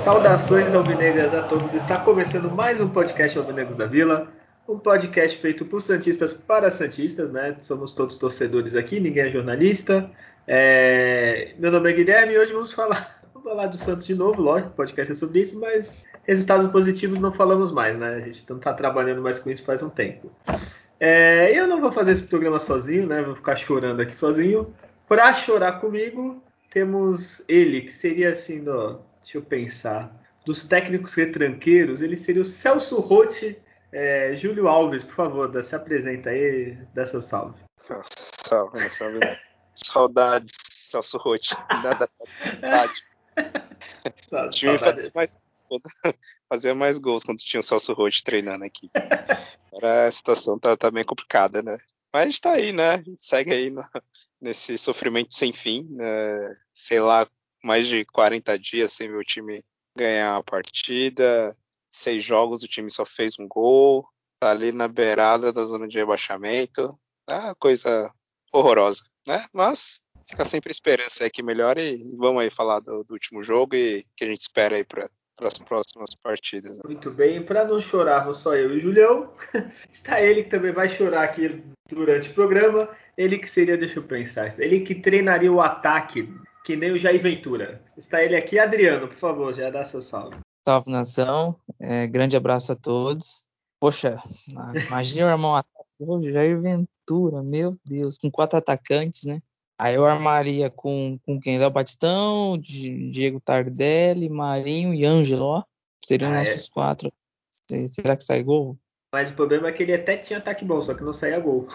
Saudações alvinegras a todos. Está começando mais um podcast Alvinegros da Vila. Um podcast feito por Santistas para Santistas, né? Somos todos torcedores aqui, ninguém é jornalista. É... Meu nome é Guilherme e hoje vamos falar, vamos falar do Santos de novo, lógico, o podcast é sobre isso, mas resultados positivos não falamos mais, né? A gente não está trabalhando mais com isso faz um tempo. É... Eu não vou fazer esse programa sozinho, né? Vou ficar chorando aqui sozinho. Para chorar comigo, temos ele, que seria assim, no... deixa eu pensar dos técnicos retranqueiros, ele seria o Celso Rotti. É, Júlio Alves, por favor, se apresenta aí, dá seu salve. Salve, salve. Saudades, Celso Rotti. Nada cidade. o time fazia mais, fazia mais gols quando tinha o Celso Rotti treinando aqui. Agora a situação tá, tá bem complicada, né? Mas a gente tá aí, né? A gente segue aí no, nesse sofrimento sem fim. Né? Sei lá, mais de 40 dias sem ver o time ganhar a partida. Seis jogos, o time só fez um gol. Tá ali na beirada da zona de rebaixamento. É uma coisa horrorosa, né? Mas fica sempre esperança aí que melhore e vamos aí falar do, do último jogo e que a gente espera aí para as próximas partidas. Né? Muito bem, para não chorarmos só eu e o Julião, está ele que também vai chorar aqui durante o programa. Ele que seria, deixa eu pensar, ele que treinaria o ataque que nem o Jair Ventura. Está ele aqui, Adriano, por favor, já dá seu salve. Salve nação, é, grande abraço a todos. Poxa, imagina o irmão ataque o Jair Ventura, meu Deus, com quatro atacantes, né? Aí eu armaria com, com quem? Léo Batistão, Diego Tardelli, Marinho e Ângelo, ó. Seriam ah, é. nossos é. quatro. Será que sai gol? Mas o problema é que ele até tinha ataque bom, só que não saía gol.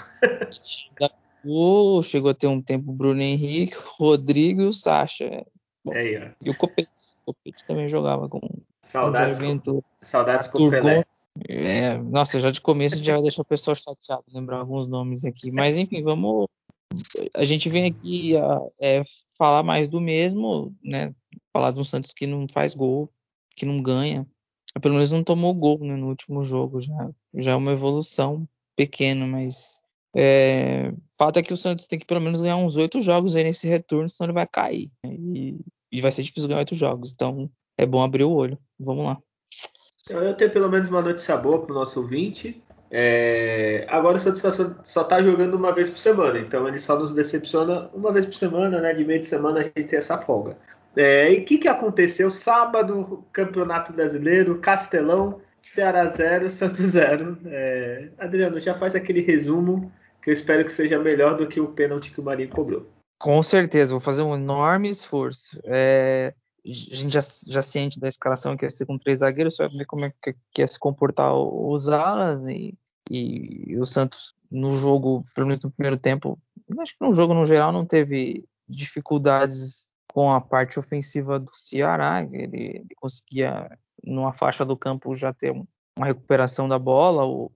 O, chegou a ter um tempo o Bruno Henrique, o Rodrigo e o Sacha. Bom, é aí, e o Copete. O Copete também jogava com Saudades com, saudades com Pelé. É, nossa, já de começo já vai deixar o pessoal chateado lembrar alguns nomes aqui. Mas enfim, vamos. A gente vem aqui é, falar mais do mesmo, né? Falar de um Santos que não faz gol, que não ganha. Pelo menos não tomou gol né, no último jogo. Já, já é uma evolução pequena, mas é, fato é que o Santos tem que pelo menos ganhar uns oito jogos aí nesse retorno, senão ele vai cair. Né? E, e vai ser difícil ganhar oito jogos. Então é bom abrir o olho. Vamos lá. Então, eu tenho pelo menos uma notícia boa para o nosso ouvinte. É, agora o Santos só está jogando uma vez por semana, então ele só nos decepciona uma vez por semana, né? De meio de semana a gente tem essa folga. É, e o que, que aconteceu? Sábado, Campeonato Brasileiro, Castelão, Ceará 0, Santos 0. É, Adriano, já faz aquele resumo que eu espero que seja melhor do que o pênalti que o Marinho cobrou. Com certeza, vou fazer um enorme esforço. É, a gente já, já ciente da escalação que ia ser com três zagueiros, só ver como é que, que ia se comportar os alas e, e, o Santos no jogo, pelo menos no primeiro tempo, acho que no jogo no geral não teve dificuldades com a parte ofensiva do Ceará, ele, ele conseguia numa faixa do campo já ter uma recuperação da bola, ou,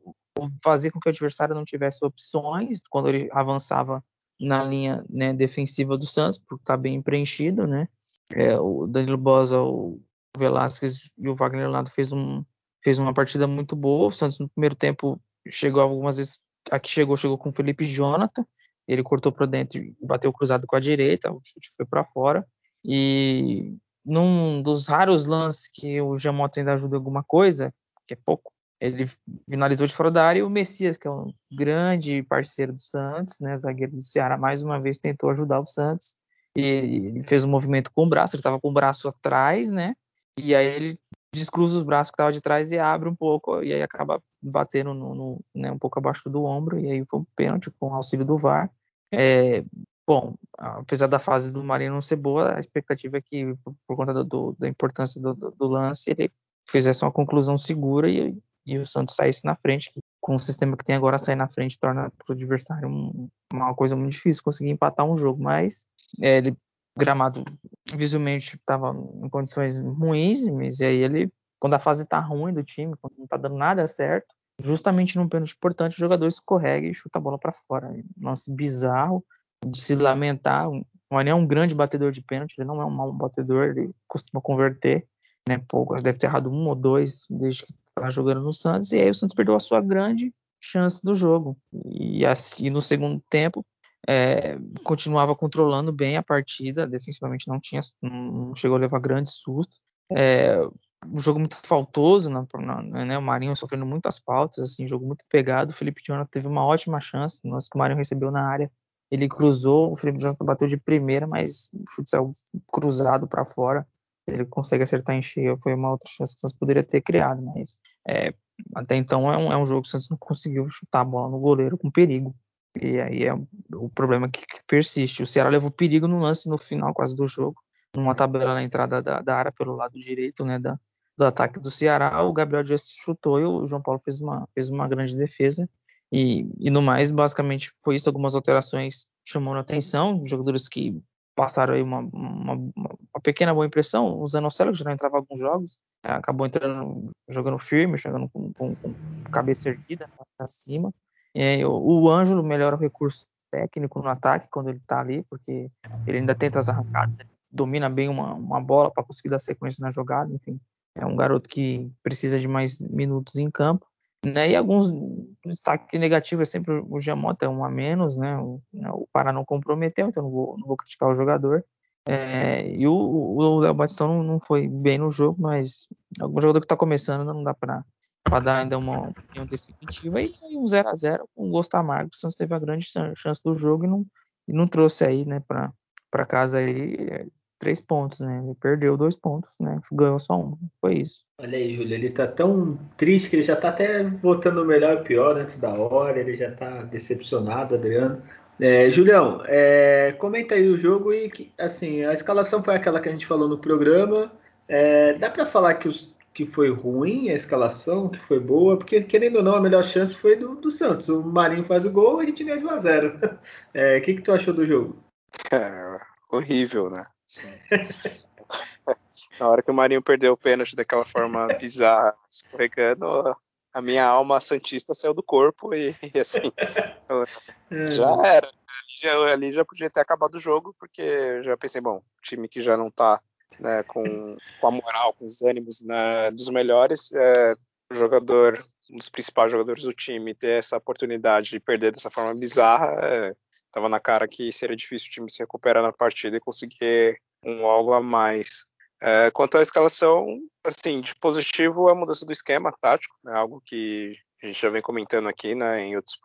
fazer com que o adversário não tivesse opções quando ele avançava na linha né, defensiva do Santos, porque está bem preenchido, né? É, o Danilo Bosa, o Velasquez e o Wagner Leonardo fez, um, fez uma partida muito boa. O Santos no primeiro tempo chegou algumas vezes, aqui chegou, chegou com o Felipe Jonathan, ele cortou para dentro e bateu cruzado com a direita, o chute foi para fora. E num dos raros lances que o Jamota ainda ajuda alguma coisa, que é pouco, ele finalizou de fora da área e o Messias, que é um grande parceiro do Santos, né, zagueiro do Ceará, mais uma vez tentou ajudar o Santos ele fez um movimento com o braço, ele estava com o braço atrás, né, e aí ele descruza os braços que estavam de trás e abre um pouco e aí acaba batendo no, no né, um pouco abaixo do ombro e aí foi um pênalti com auxílio do VAR. É, bom, apesar da fase do Marinho não ser boa, a expectativa é que por, por conta do, do, da importância do, do, lance ele fizesse uma conclusão segura e e o Santos saísse na frente. Com o sistema que tem agora, sair na frente torna para o adversário um, uma coisa muito difícil conseguir empatar um jogo. Mas é, ele, gramado visualmente estava em condições ruins, mas aí ele, quando a fase está ruim do time, quando não está dando nada certo, justamente num pênalti importante, o jogador escorrega e chuta a bola para fora. Nossa, bizarro de se lamentar. O Marinho é um grande batedor de pênalti, ele não é um mau batedor, ele costuma converter, né? Pouco, deve ter errado um ou dois desde que estava jogando no Santos, e aí o Santos perdeu a sua grande chance do jogo. E assim, no segundo tempo, é, continuava controlando bem a partida, defensivamente não tinha, não chegou a levar grande susto. É, um jogo muito faltoso, né, né, o Marinho sofrendo muitas faltas, assim, jogo muito pegado. O Felipe Jonathan teve uma ótima chance, nós que o Marinho recebeu na área, ele cruzou, o Felipe Jonathan bateu de primeira, mas o chute saiu cruzado para fora. Ele consegue acertar em cheio, foi uma outra chance que o Santos poderia ter criado, mas é, até então é um, é um jogo que o Santos não conseguiu chutar a bola no goleiro com perigo. E aí é o problema que, persiste. O Ceará levou perigo no lance no final quase do jogo, numa tabela na entrada da, da área pelo lado direito, né, da, do ataque do Ceará, o Gabriel Dias chutou e o João Paulo fez uma, fez uma grande defesa. E, e no mais, basicamente, foi isso. Algumas alterações chamando atenção, jogadores que passaram aí uma, uma, uma pequena boa impressão. O Zanocelo, que já não entrava em alguns jogos, acabou entrando, jogando firme, jogando com, com, com cabeça erguida para cima. E, o, o Ângelo melhora o recurso técnico no ataque quando ele está ali, porque ele ainda tenta as arrancadas, domina bem uma, uma bola para conseguir dar sequência na jogada, enfim é um garoto que precisa de mais minutos em campo. Né, e alguns destaque negativo é sempre o Giamota, um a menos, né? O, né, o Pará não comprometeu, então não vou, não vou criticar o jogador. É, e o Léo Batistão não, não, foi bem no jogo, mas algum jogador que está começando não dá para dar ainda uma opinião definitiva. E, e um 0 a 0 com um gosto amargo, o Santos teve a grande chance do jogo e não, e não trouxe aí, né, para casa aí três pontos, né? Ele perdeu dois pontos, né? Ganhou só um. Foi isso. Olha aí, Júlio, ele tá tão triste que ele já tá até votando o melhor e pior antes da hora, ele já tá decepcionado, Adriano. É, Julião, é, comenta aí o jogo e assim, a escalação foi aquela que a gente falou no programa. É, dá para falar que, os, que foi ruim a escalação, que foi boa, porque querendo ou não, a melhor chance foi do, do Santos. O Marinho faz o gol e a gente ganha de 1 a 0 é, O que, que tu achou do jogo? É, horrível, né? Na hora que o Marinho perdeu o pênalti daquela forma bizarra, escorregando, a minha alma santista saiu do corpo e, e assim, já era. Ali já, ali já, podia ter acabado o jogo, porque eu já pensei, bom, time que já não tá né, com, com a moral, com os ânimos né, dos melhores, é, o jogador, um dos principais jogadores do time, ter essa oportunidade de perder dessa forma bizarra, é, tava na cara que seria difícil o time se recuperar na partida e conseguir um algo a mais. É, quanto à escalação, assim, de positivo a mudança do esquema tático, né, algo que a gente já vem comentando aqui, né, em outros,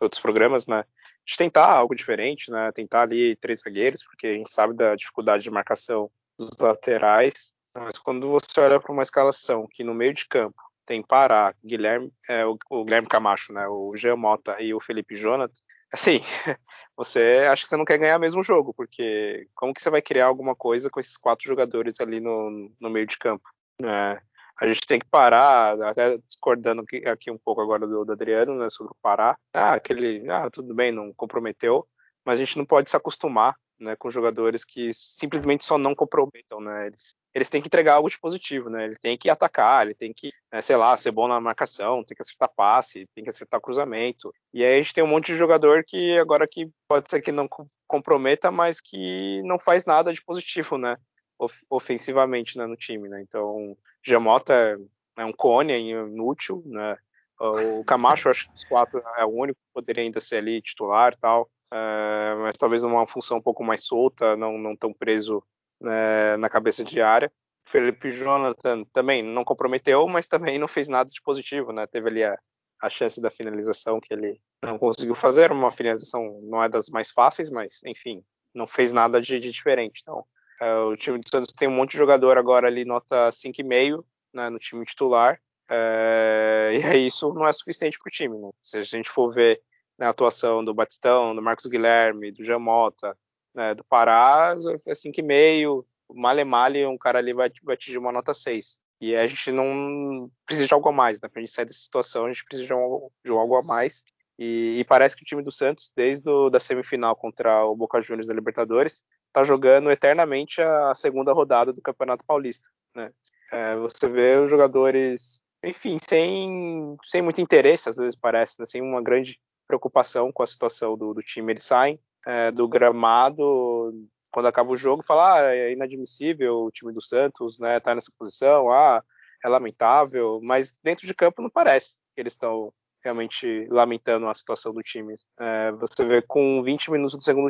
outros programas, né, de tentar algo diferente, né, tentar ali três zagueiros, porque a gente sabe da dificuldade de marcação dos laterais, mas quando você olha para uma escalação que no meio de campo tem Pará, Guilherme, é, o, o, Guilherme Camacho, né, o Jean Mota e o Felipe Jonathan, assim, você acha que você não quer ganhar mesmo jogo, porque como que você vai criar alguma coisa com esses quatro jogadores ali no, no meio de campo? É, a gente tem que parar, até discordando aqui, um pouco agora do, do, Adriano, né, sobre o parar. Ah, aquele, ah, tudo bem, não comprometeu, mas a gente não pode se acostumar né, com jogadores que simplesmente só não comprometam, né? Eles, eles têm que entregar algo de positivo, né? Ele tem que atacar, ele tem que, né, sei lá, ser bom na marcação, tem que acertar passe, tem que acertar cruzamento. E aí a gente tem um monte de jogador que agora que pode ser que não comprometa, mas que não faz nada de positivo, né? ofensivamente né, no time, né? Então, Jamota é, é um cone, é inútil, né? O Camacho, acho que os quatro é o único que poderia ainda ser ali titular tal. É, mas talvez numa função um pouco mais solta, não, não tão preso né, na cabeça de área. Felipe Jonathan também não comprometeu, mas também não fez nada de positivo, né? Teve ali a, a chance da finalização que ele não conseguiu fazer, uma finalização não é das mais fáceis, mas enfim, não fez nada de, de diferente. Então, é, o time do Santos tem um monte de jogador agora ali, nota 5,5 né, no time titular, é, e isso não é suficiente para o time. Né? Se a gente for ver né, a atuação do Batistão, do Marcos Guilherme, do Jamota, né, do Pará, é 5,5, male male, um cara ali vai, vai atingir uma nota 6. E a gente não precisa de algo a mais, né? Pra gente sair dessa situação, a gente precisa de, um, de algo a mais. E, e, parece que o time do Santos, desde a da semifinal contra o Boca Juniors da Libertadores, tá jogando eternamente a segunda rodada do Campeonato Paulista, né? É, você vê os jogadores, enfim, sem, sem muito interesse, às vezes parece, né? sem uma grande preocupação com a situação do, do time. Eles saem é, do gramado quando acaba o jogo, fala, ah, é inadmissível o time do Santos, né, tá nessa posição, ah, é lamentável, mas dentro de campo não parece que eles estão realmente lamentando a situação do time. É, você vê com 20 minutos do segundo,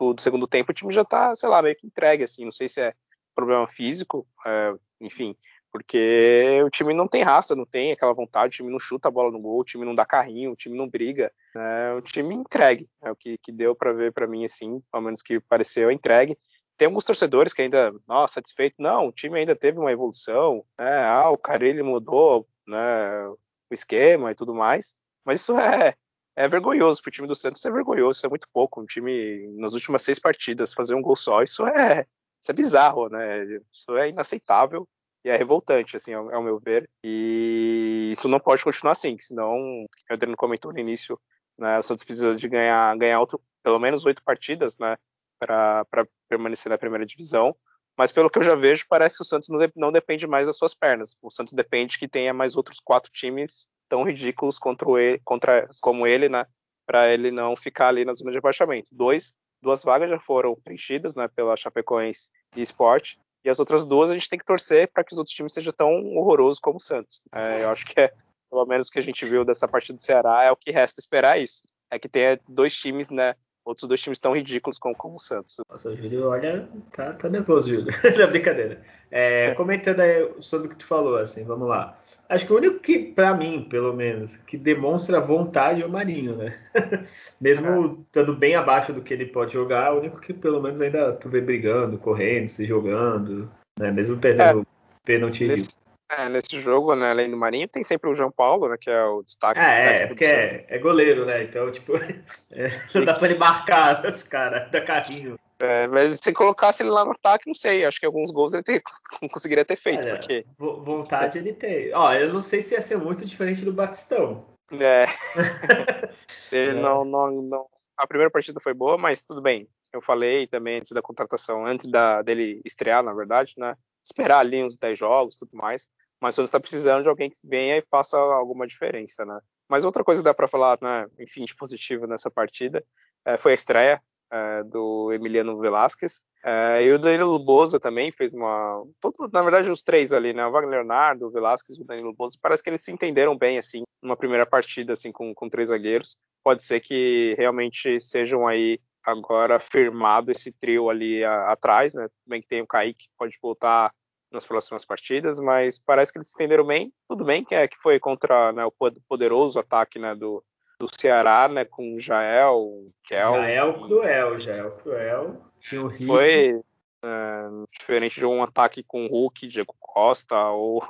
do segundo tempo, o time já tá, sei lá, meio que entregue, assim, não sei se é problema físico, é, enfim, porque o time não tem raça, não tem aquela vontade, o time não chuta a bola no gol, o time não dá carrinho, o time não briga, né? o time entregue, é o que, que deu para ver para mim assim, pelo menos que pareceu entregue. Tem alguns torcedores que ainda, nossa, satisfeito, não, o time ainda teve uma evolução, né? ah, o Carille mudou, né, o esquema e tudo mais, mas isso é, é vergonhoso para o time do Santos, é vergonhoso, isso é muito pouco, um time nas últimas seis partidas fazer um gol só, isso é, isso é bizarro, né? Isso é inaceitável e é revoltante, assim, ao, ao, meu ver. E isso não pode continuar assim, senão, o Adriano comentou no início, né, o Santos precisa de ganhar, ganhar outro, pelo menos oito partidas, né, para permanecer na primeira divisão. Mas pelo que eu já vejo, parece que o Santos não, não depende mais das suas pernas. O Santos depende que tenha mais outros quatro times tão ridículos contra, ele, contra como ele, né, para ele não ficar ali na zona de abaixamento. Dois, duas vagas já foram preenchidas, né, pela Chapecoense e Sport. E as outras duas a gente tem que torcer para que os outros times sejam tão horrorosos como o Santos. É, eu acho que é, pelo menos o que a gente viu dessa partida do Ceará, é o que resta esperar isso. É que tenha dois times, né? Outros dois times tão ridículos como, como o Santos. Nossa, o Júlio, olha, tá, tá nervoso, Júlio. da brincadeira. É, comentando aí sobre o que tu falou, assim, vamos lá. Acho que o único que, para mim, pelo menos, que demonstra vontade é o Marinho, né? Mesmo estando bem abaixo do que ele pode jogar, o único que pelo menos ainda tu vê brigando, correndo, se jogando, né? Mesmo perdendo é, pênalti. Nesse, é, nesse jogo, né, além do Marinho, tem sempre o João Paulo, né? Que é o destaque. É, é porque é, é, goleiro, né? Então, tipo, é, não dá pra ele marcar os caras, da carrinho. É, mas se colocasse ele lá no ataque, não sei. Acho que alguns gols ele ter, conseguiria ter feito. Porque... Vontade ele tem. Ó, eu não sei se ia ser muito diferente do Batistão. É. ele é. Não, não, não. A primeira partida foi boa, mas tudo bem. Eu falei também antes da contratação, antes da, dele estrear, na verdade, né? Esperar ali uns 10 jogos tudo mais. Mas você está precisando de alguém que venha e faça alguma diferença, né? Mas outra coisa que dá para falar, né, enfim, de positivo nessa partida é, foi a estreia é, do Emiliano Velasquez. É, e o Danilo Boza também fez uma. Todo, na verdade, os três ali, né? O Wagner Leonardo, o Velasquez e o Danilo Boza, parece que eles se entenderam bem, assim, numa primeira partida, assim, com, com três zagueiros. Pode ser que realmente sejam aí agora firmado esse trio ali a, atrás, né? Também que tem o Kaique, que pode voltar nas próximas partidas, mas parece que eles se entenderam bem. Tudo bem que, é, que foi contra né, o poderoso ataque né, do, do Ceará, né, com Jael, Kel. Jael Cruel, Jael Cruel. Tinha o Foi é, diferente de um ataque com Hulk, Diego Costa, ou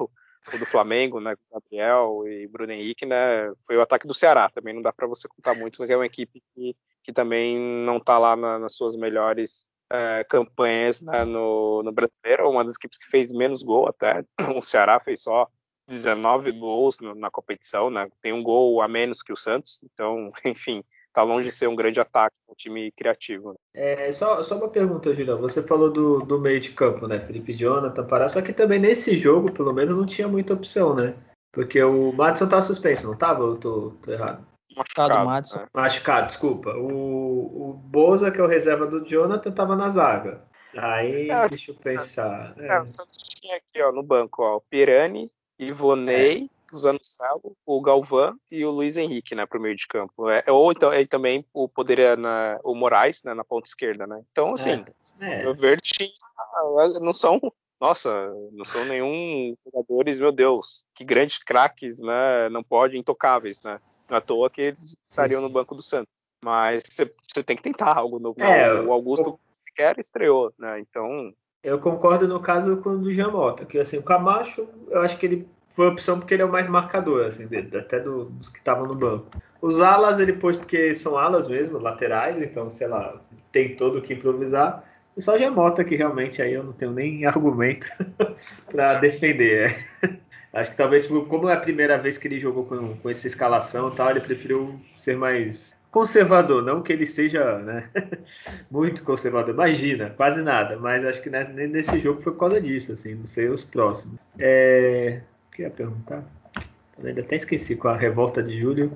o do Flamengo, né, com Gabriel e Bruno Henrique, né, foi o ataque do Ceará. Também não dá para você contar muito, porque é uma equipe que, que também não está lá na, nas suas melhores é, campanhas né, no, no brasileiro, uma das equipes que fez menos gol até. O Ceará fez só 19 gols na competição, né? Tem um gol a menos que o Santos, então, enfim, tá longe de ser um grande ataque, um time criativo. Né? É, só, só uma pergunta, Julião. Você falou do, do meio de campo, né? Felipe Jonathan, Pará, só que também nesse jogo, pelo menos, não tinha muita opção, né? Porque o Madison tava suspenso, não tava? Eu tô, tô errado. Machucado, Madison. Né? Machucado, desculpa. O, o Boza, que é o reserva do Jonathan, tava na zaga. Aí, é, deixa eu pensar. É, é. o Santos tinha aqui, ó, no banco, ó, o Pirani, Ivonei, é. Zanucelo, o Galvão e o Luiz Henrique, né, pro meio de campo. É, ou então ele também o poderia na, o Moraes, né, na ponta esquerda, né? Então assim, é. é. o Verde tinha, não são, nossa, não são nenhum jogadores, meu Deus, que grandes craques, né? Não podem intocáveis, né? Não é à toa que eles estariam no banco do Santos. Mas você tem que tentar algo novo. É, o Augusto eu... sequer estreou, né? Então eu concordo no caso com o do Jamota, que assim, o Camacho, eu acho que ele foi opção porque ele é o mais marcador, assim, até dos que estavam no banco. Os alas ele pôs porque são alas mesmo, laterais, então, sei lá, tem todo o que improvisar. E só o Jamota que realmente aí eu não tenho nem argumento para defender. É. Acho que talvez, como é a primeira vez que ele jogou com, com essa escalação tal, ele preferiu ser mais conservador, não que ele seja né, muito conservador, imagina, quase nada, mas acho que nesse jogo foi por causa disso, assim, não sei os próximos. É, o que ia perguntar? Ainda até esqueci com a revolta de julho.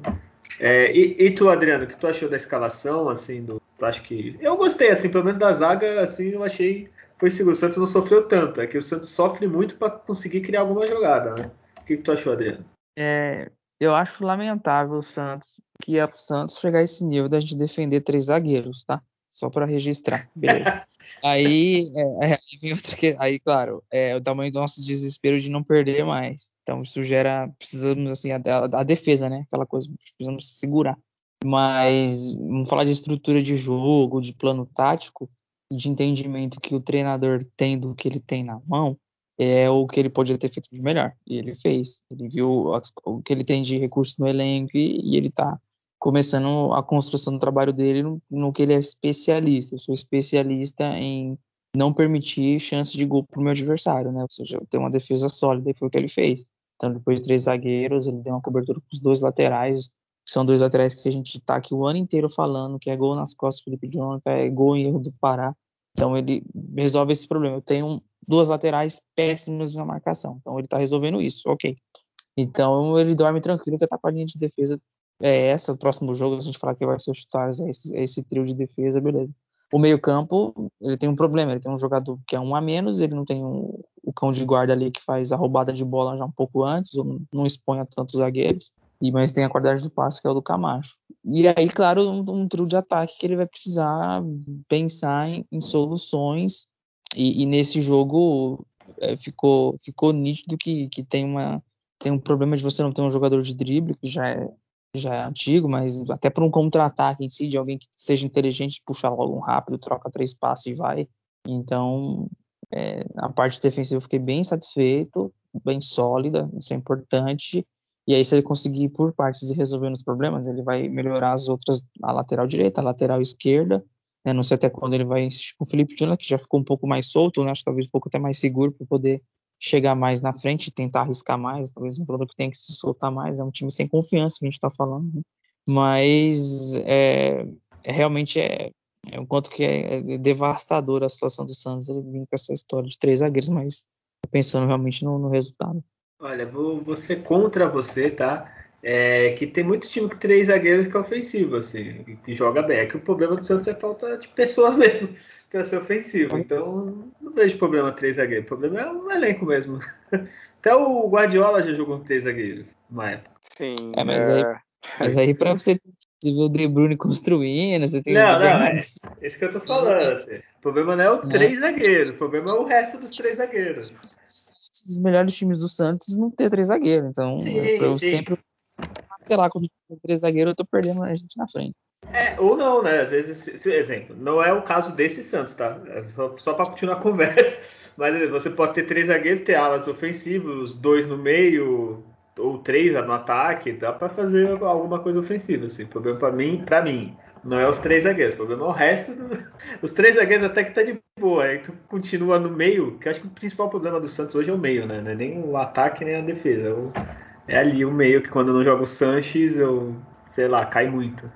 É, e, e, tu, Adriano, o que tu achou da escalação, assim, do, acho que. Eu gostei, assim, pelo menos da zaga, assim, eu achei. Foi seguro. O Santos não sofreu tanto. É que o Santos sofre muito para conseguir criar alguma jogada, né? O que, que tu achou, Adriano? É, eu acho lamentável o Santos que é o Santos chegar a esse nível da gente defender três zagueiros, tá? Só para registrar, beleza. aí, é, é, outra que, aí, claro, é o tamanho do nosso desespero de não perder mais. Então isso gera, precisamos assim, a, a, a defesa, né? Aquela coisa, precisamos segurar. Mas vamos falar de estrutura de jogo, de plano tático, de entendimento que o treinador tem do que ele tem na mão é o que ele podia ter feito de melhor. E ele fez. Ele viu o que ele tem de recursos no elenco e, e ele está começando a construção do trabalho dele no, no, que ele é especialista. Eu sou especialista em não permitir chance de gol para o meu adversário, né? Ou seja, ter uma defesa sólida, e foi o que ele fez. Então, depois de três zagueiros, ele deu uma cobertura com os dois laterais. São dois laterais que a gente está aqui o ano inteiro falando que é gol nas costas do Felipe Jonathan, é gol em erro do Pará. Então, ele resolve esse problema. Eu tenho duas laterais péssimas na marcação. Então ele está resolvendo isso, ok. Então ele dorme tranquilo que a linha de defesa é essa. O próximo jogo, a gente falar que vai ser os titulares, é esse, é esse trio de defesa, beleza. O meio-campo, ele tem um problema. Ele tem um jogador que é um a menos, ele não tem um, o cão de guarda ali que faz a roubada de bola já um pouco antes, não expõe a tantos zagueiros. E, mas tem a qualidade do passe, que é o do Camacho. E aí, claro, um, um trio de ataque que ele vai precisar pensar em, em soluções e, e nesse jogo é, ficou, ficou nítido que, que tem, uma, tem um problema de você não ter um jogador de drible, que já é, já é antigo, mas até para um contra-ataque em si, de alguém que seja inteligente, puxa logo um rápido, troca três passos e vai. Então, é, a parte defensiva eu fiquei bem satisfeito, bem sólida, isso é importante. E aí, se ele conseguir por partes e resolvendo os problemas, ele vai melhorar as outras, a lateral direita, a lateral esquerda, né? Não sei até quando ele vai insistir com o Felipe Jonathan, que já ficou um pouco mais solto, né? acho talvez um pouco até mais seguro para poder chegar mais na frente tentar arriscar mais. Talvez um jogador que tem que se soltar mais. É um time sem confiança que a gente está falando. Né? Mas é, é, realmente é, é um quanto que é, devastador a situação do Santos ele vindo com essa história de três zagueiros, mas pensando realmente no, no resultado. Olha, vou, vou ser contra você, tá? É, que tem muito time com três zagueiros que é ofensivo, assim, que joga bem. É que o problema do Santos é falta de pessoas mesmo para ser ofensivo. Então, não vejo problema três zagueiros. O problema é o elenco mesmo. Até o Guardiola já jogou com três zagueiros na época. Sim. É, mas é... aí, mas aí para você ver o De Bruyne construindo, você tem Não, não, é isso que eu tô falando. Assim. O problema não é o três zagueiros, o problema é o resto dos três zagueiros. Os melhores times do Santos não ter três zagueiros, então sim, eu sim. sempre sei lá, quando tem três zagueiros, eu tô perdendo a gente na frente. É, ou não, né? Às vezes, se, exemplo, não é o caso desse Santos, tá? É só, só para continuar a conversa. Mas você pode ter três zagueiros, ter alas ofensivos, dois no meio, ou três no ataque, dá para fazer alguma coisa ofensiva. Assim. O problema para mim, para mim, não é os três zagueiros, o problema é o resto. Do... Os três zagueiros até que tá de boa, aí tu continua no meio, que acho que o principal problema do Santos hoje é o meio, né? Não é nem o ataque nem a defesa. O é ali o meio que quando eu não jogo Sanches, eu, sei lá, cai muito.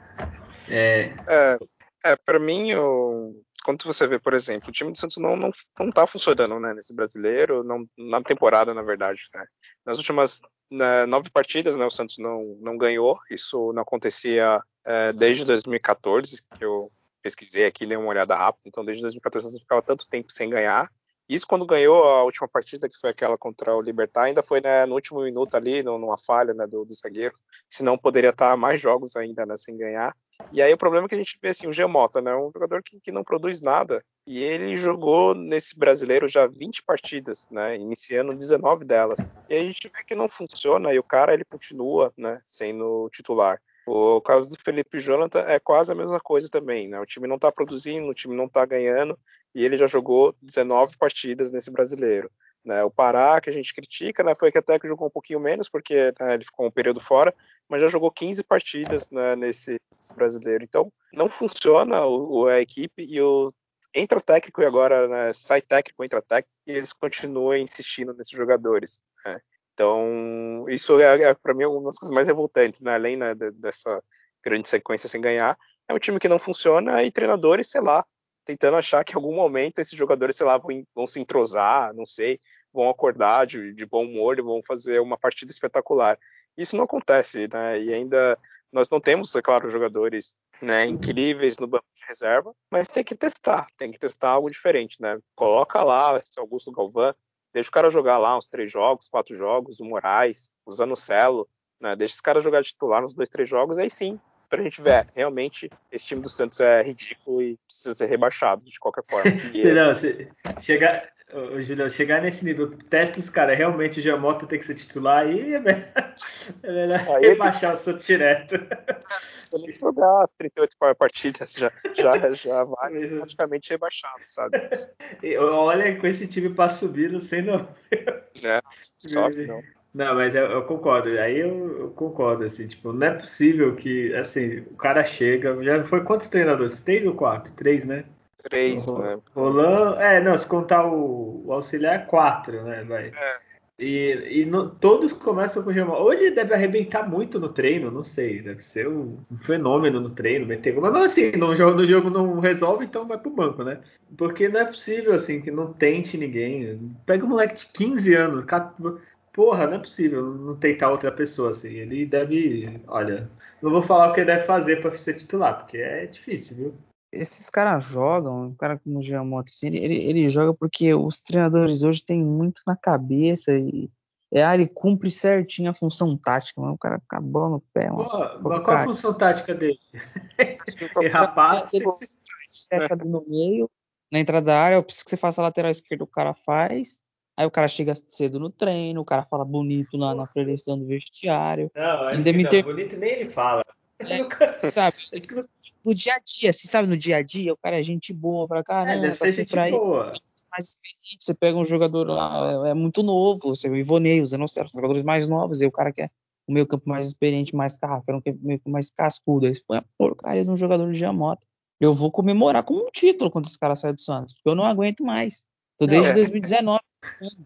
É, é, é para mim, eu, quando você vê, por exemplo, o time do Santos não, não, não tá funcionando né, nesse brasileiro, não, na temporada, na verdade. Né? Nas últimas né, nove partidas, né, o Santos não, não ganhou, isso não acontecia é, desde 2014, que eu pesquisei aqui, dei uma olhada rápida, então desde 2014 o Santos ficava tanto tempo sem ganhar, isso quando ganhou a última partida, que foi aquela contra o Libertar, ainda foi né, no último minuto ali, numa falha né, do, do, zagueiro. Senão poderia estar mais jogos ainda né, sem ganhar. E aí o problema é que a gente vê assim, o Gemota, né, um jogador que, que não produz nada. E ele jogou nesse brasileiro já 20 partidas, né, iniciando 19 delas. E a gente vê que não funciona e o cara ele continua né, sendo titular. O caso do Felipe Jonathan é quase a mesma coisa também, né? O time não está produzindo, o time não está ganhando, e ele já jogou 19 partidas nesse brasileiro. Né? O Pará, que a gente critica, né, foi que até que jogou um pouquinho menos, porque né, ele ficou um período fora, mas já jogou 15 partidas né, nesse, nesse, brasileiro. Então, não funciona o, a equipe e o entra técnico e agora né, sai técnico, entra técnico, e eles continuam insistindo nesses jogadores. Né? Então, isso é, é para mim uma das coisas mais revoltantes, né? além né, dessa grande sequência sem ganhar. É um time que não funciona e treinadores, sei lá, tentando achar que em algum momento esses jogadores, sei lá, vão, vão se entrosar, não sei, vão acordar de, de bom humor vão fazer uma partida espetacular. Isso não acontece, né? E ainda Nós não temos, é claro, jogadores né, incríveis no banco de reserva, mas tem que testar, tem que testar algo diferente, né? Coloca lá esse Augusto Galvão, deixa o cara jogar lá uns três jogos, quatro jogos, o Moraes, o Zanocelo, né? Deixa esse cara jogar de titular nos dois, três jogos, aí sim, pra gente ver, realmente, esse time do Santos é ridículo e precisa ser rebaixado de qualquer forma. E, não, se chegar, Ô, Julião, chegar nesse nível, testa os caras, realmente o Giamotto tem que ser titular aí é melhor, é melhor rebaixar ele... o Santos direto. Ele as 38 partidas, já, já, já vai é. praticamente rebaixado, sabe? olha, com esse time para subir, não sei não. É, sobe não. Não, mas eu, eu concordo. Aí eu, eu, concordo, assim, tipo, não é possível que, assim, o cara chega. Já foi quantos treinadores? Três ou quatro? Três, né? Três, o, né? Roland, é, não, se contar o, o auxiliar, quatro, né? Vai. É. E, e no, todos começam com o Gemal. Ou ele deve arrebentar muito no treino, não sei. Deve ser um, um fenômeno no treino, meter Mas assim, no jogo, no jogo não resolve, então vai pro banco, né? Porque não é possível, assim, que não tente ninguém. Pega um moleque de 15 anos, porra, não é possível não tentar outra pessoa, assim. Ele deve. Olha, não vou falar o que ele deve fazer para ser titular, porque é difícil, viu? Esses caras jogam, o cara como o Giamoto, assim, ele, ele joga porque os treinadores hoje têm muito na cabeça e é, ah, ele cumpre certinho a função tática, mas o cara fica bola no pé. Uma, Pô, mas qual a função tática dele? é rapaz. Seca no meio, na entrada da área, eu preciso que você faça a lateral esquerda, o cara faz. Aí o cara chega cedo no treino, o cara fala bonito na, na preleção do vestiário. Não, acho que não, ter... bonito nem ele fala. É, sabe? No dia a dia, você sabe, no dia a dia, o cara é gente boa pra caramba, é, deve gente pra boa. mais experiente, você pega um jogador lá, é, é muito novo, você o Ivonei, o Zenocero, jogadores mais novos, e o cara quer o meio campo mais experiente, mais carro, quer um meio campo mais cascudo, aí você põe a porcaria de um jogador de Jamota. Eu vou comemorar como um título quando esse cara sair do Santos, porque eu não aguento mais. Tô desde é. 2019,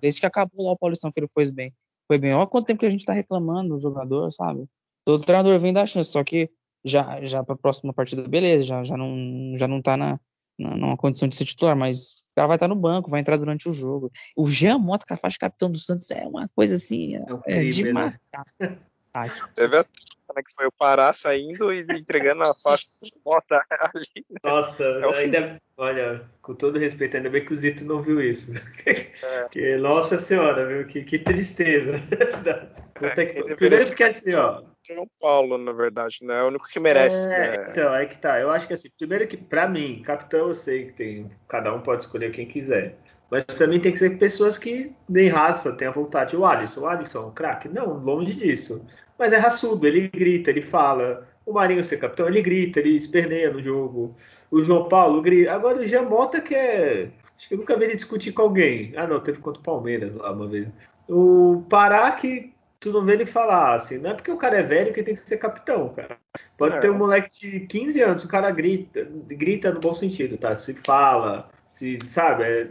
desde que acabou lá o Paulistão que ele foi bem. Foi bem. Olha quanto tempo que a gente tá reclamando do jogador, sabe? Todo treinador vem dar chance, só que já, já para a próxima partida, beleza, já, já, não, já não tá na, na, numa condição de ser titular, mas o cara vai estar no banco, vai entrar durante o jogo. O Jean Mota, que faz capitão do Santos, é uma coisa assim, é, é, é de né? matar. Teve a que foi o Pará saindo e entregando a faixa de Mota ali. Né? Nossa, é ainda, olha, com todo respeito, ainda bem que o Zito não viu isso. É. que, nossa senhora, viu? Que, que tristeza. É, que, primeiro porque assim, ó, João Paulo, na verdade, né? É o único que merece. É, né? Então, é que tá. Eu acho que assim, primeiro que, pra mim, capitão, eu sei que tem. Cada um pode escolher quem quiser. Mas pra mim tem que ser pessoas que nem raça, tenham vontade. O Alisson, o Alisson é um craque? Não, longe disso. Mas é raçudo, ele grita, ele fala. O Marinho ser capitão, ele grita, ele esperneia no jogo. O João Paulo grita. Agora o Jean Mota que é. Acho que eu nunca vi ele discutir com alguém. Ah, não, teve contra o Palmeiras lá uma vez. O Pará que tu não vê ele falar assim, não é porque o cara é velho que tem que ser capitão, cara. Pode é. ter um moleque de 15 anos, o cara grita, grita no bom sentido, tá? Se fala, se, sabe, é,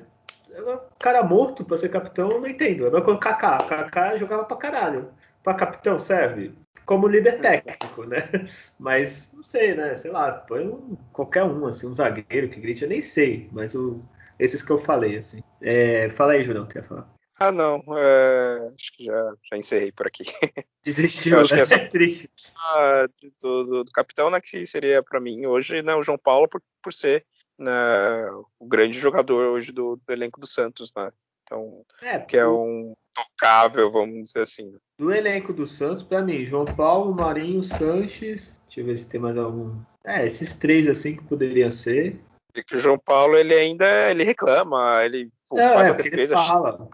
é um cara morto pra ser capitão, eu não entendo. É quando Kaká, Kaká jogava pra caralho. Pra capitão serve? Como líder técnico, né? Mas, não sei, né? Sei lá, põe um, qualquer um, assim, um zagueiro que grite, eu nem sei, mas o, esses que eu falei, assim. É, fala aí, Julião, quer falar? Ah, não. É... Acho que já, já encerrei por aqui. Desistiu, acho né? que é, é triste. Do, do, do, capitão, né, que seria para mim hoje, né, o João Paulo, por, por ser né, o grande jogador hoje do, do elenco do Santos, né? Então, é, que é um tocável, vamos dizer assim. Do elenco do Santos, para mim, João Paulo, Marinho, Sanches, deixa eu ver se tem mais algum. É, esses três assim que poderiam ser. E que o João Paulo, ele ainda ele reclama, ele pô, é, faz é, a defesa. Ele fala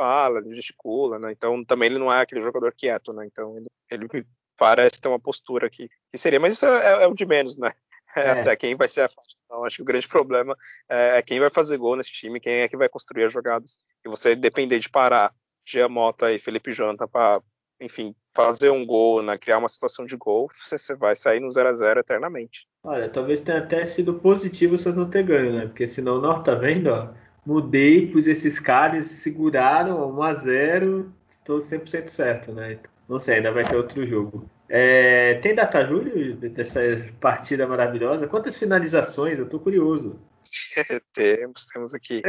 fala, ele gesticula, né? Então também ele não é aquele jogador quieto, né? Então ele, ele parece ter uma postura aqui que seria, mas isso é, é o de menos, né? É. Até quem vai ser a então, acho que o grande problema é, é quem vai fazer gol nesse time, quem é que vai construir as jogadas. E você depender de parar Gia Mota e Felipe Jonathan para, enfim, fazer um gol, né, criar uma situação de gol, você, você vai sair no 0 a 0 eternamente. Olha, talvez tenha até sido positivo se não ter ganho, né? Porque senão, não, tá vendo, ó? Mudei, pus esses caras, seguraram 1 a 0 estou 100% certo, né? Não sei, ainda vai ter outro jogo. É, tem data, Júlio, dessa partida maravilhosa? Quantas finalizações? Eu estou curioso. temos, temos aqui.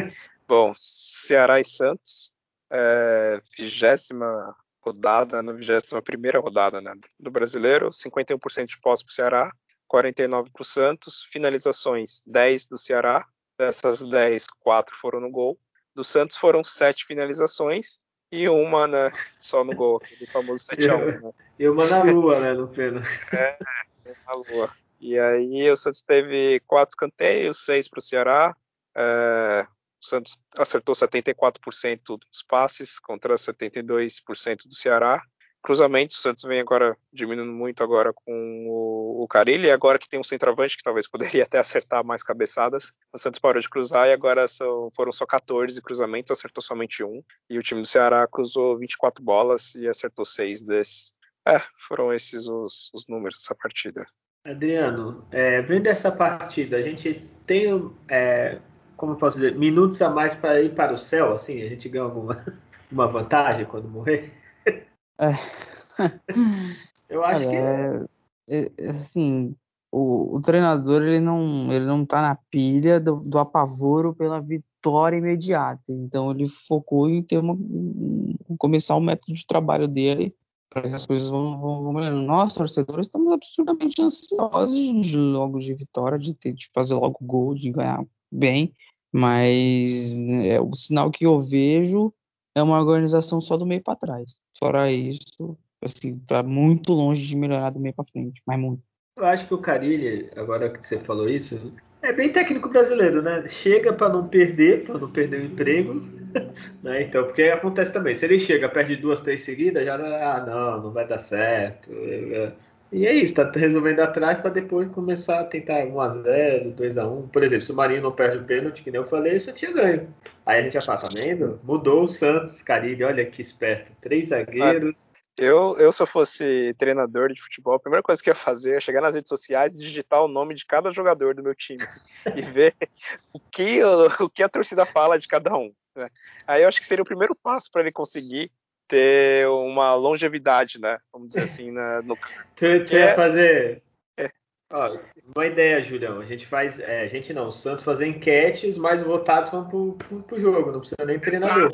Bom, Ceará e Santos, é, vigésima rodada, na 21 rodada né, do brasileiro, 51% de posse para o Ceará, 49 para o Santos, finalizações 10 do Ceará, dessas 10, 4 foram no gol. Do Santos foram 7 finalizações e uma né, só no gol, aquele famoso 7x1. Né? E uma na lua, né, no pênalti. É, na lua. E aí o Santos teve 4 escanteios, 6 para o Ceará. É, o Santos acertou 74% dos passes contra 72% do Ceará. Cruzamento, o Santos vem agora diminuindo muito agora com o, o Carilli, e agora que tem um centroavante que talvez poderia até acertar mais cabeçadas, o Santos parou de cruzar e agora são, foram só 14 cruzamentos, acertou somente um, e o time do Ceará cruzou 24 bolas e acertou seis desses. É, foram esses os, os números dessa partida. Adriano, é, vendo essa partida, a gente tem é, como posso dizer, minutos a mais para ir para o céu, assim, a gente ganha alguma uma vantagem quando morrer? É. eu acho Olha, que é, é, assim, o, o, treinador ele não ele não tá na pilha do, do, apavoro pela vitória imediata, então ele focou em ter uma começar o método de trabalho dele para que as coisas vão, vão, vão melhorando. Nós, torcedores, estamos absurdamente ansiosos de logo de vitória, de, ter, de fazer logo gol, de ganhar bem. Mas é, o sinal que eu vejo é uma organização só do meio para trás. Fora isso, assim, tá muito longe de melhorar do meio para frente, mas muito. Eu acho que o Carilli, agora que você falou isso, é bem técnico brasileiro, né? Chega para não perder, para não perder o emprego, né? Então, porque acontece também, se ele chega, perde duas, três seguidas, já ah, não, não vai dar certo. E é isso, tá resolvendo atrás para depois começar a tentar 1x0, 2x1. Por exemplo, se o Marinho não perde o pênalti, que nem eu falei, isso tinha ganho. Aí a gente já fala, tá vendo? Mudou o Santos, Caribe, olha que esperto. Três zagueiros. Eu, eu, se eu fosse treinador de futebol, a primeira coisa que eu ia fazer é chegar nas redes sociais e digitar o nome de cada jogador do meu time e ver o que, o que a torcida fala de cada um. Né? Aí eu acho que seria o primeiro passo para ele conseguir ter uma longevidade, né? Vamos dizer assim, na, no. Tu, tu ia é... fazer. É. Ó, uma ideia, Julião. A gente faz. É, a gente não, o Santos fazer enquete, os mais votados vão pro, pro, pro jogo, não precisa nem treinador.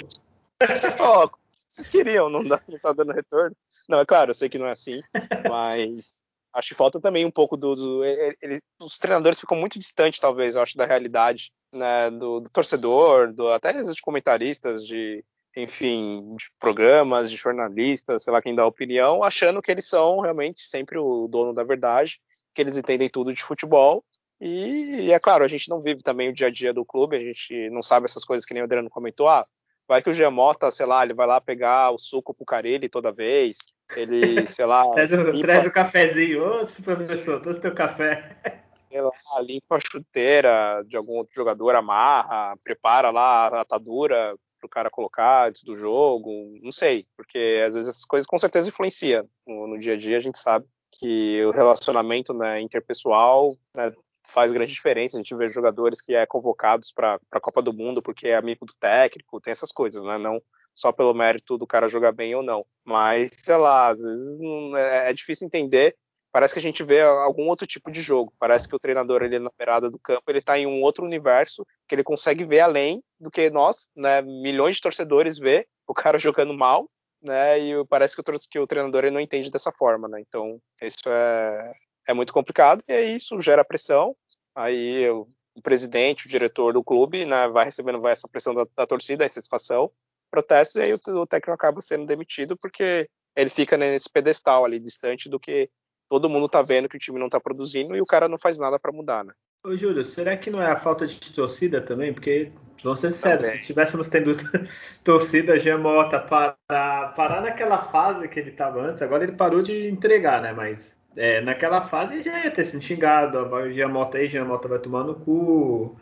Você falou, vocês queriam, não, dá, não tá dando retorno. Não, é claro, eu sei que não é assim, mas acho que falta também um pouco do. do ele, os treinadores ficam muito distantes, talvez, eu acho, da realidade né, do, do torcedor, do, até de comentaristas, de, enfim, de programas, de jornalistas, sei lá quem dá opinião, achando que eles são realmente sempre o dono da verdade, que eles entendem tudo de futebol. E, e é claro, a gente não vive também o dia a dia do clube, a gente não sabe essas coisas que nem o Adriano comentou. Ah, vai que o Giamota, sei lá, ele vai lá pegar o suco pro Carelli toda vez, ele, sei lá... traz, o, limpa... traz o cafezinho, ô professor, trouxe teu café. Sei lá, limpa a chuteira de algum outro jogador, amarra, prepara lá a atadura, pro cara colocar antes do jogo, não sei, porque às vezes essas coisas com certeza influenciam no, no dia a dia, a gente sabe que o relacionamento né, interpessoal né, faz grande diferença. A gente vê jogadores que é convocados para a Copa do Mundo porque é amigo do técnico, tem essas coisas, né? Não só pelo mérito do cara jogar bem ou não. Mas, sei lá, às vezes é, é difícil entender parece que a gente vê algum outro tipo de jogo. Parece que o treinador ele na beirada do campo ele está em um outro universo que ele consegue ver além do que nós, né, milhões de torcedores vê o cara jogando mal, né? E parece que o, que o treinador ele não entende dessa forma, né? Então isso é, é muito complicado e aí isso gera pressão. Aí o, o presidente, o diretor do clube, né, vai recebendo vai essa pressão da, da torcida, a insatisfação, protestos e aí o, o técnico acaba sendo demitido porque ele fica nesse pedestal ali distante do que todo mundo tá vendo que o time não tá produzindo e o cara não faz nada para mudar, né? Ô, Júlio, será que não é a falta de torcida também? Porque, vamos ser sinceros, se tivéssemos tendo torcida, Gemota parar, parar naquela fase que ele estava antes, agora ele parou de entregar, né? Mas é, naquela fase já ia ter sido xingado, o Giamota aí, Giamota vai tomar no cu.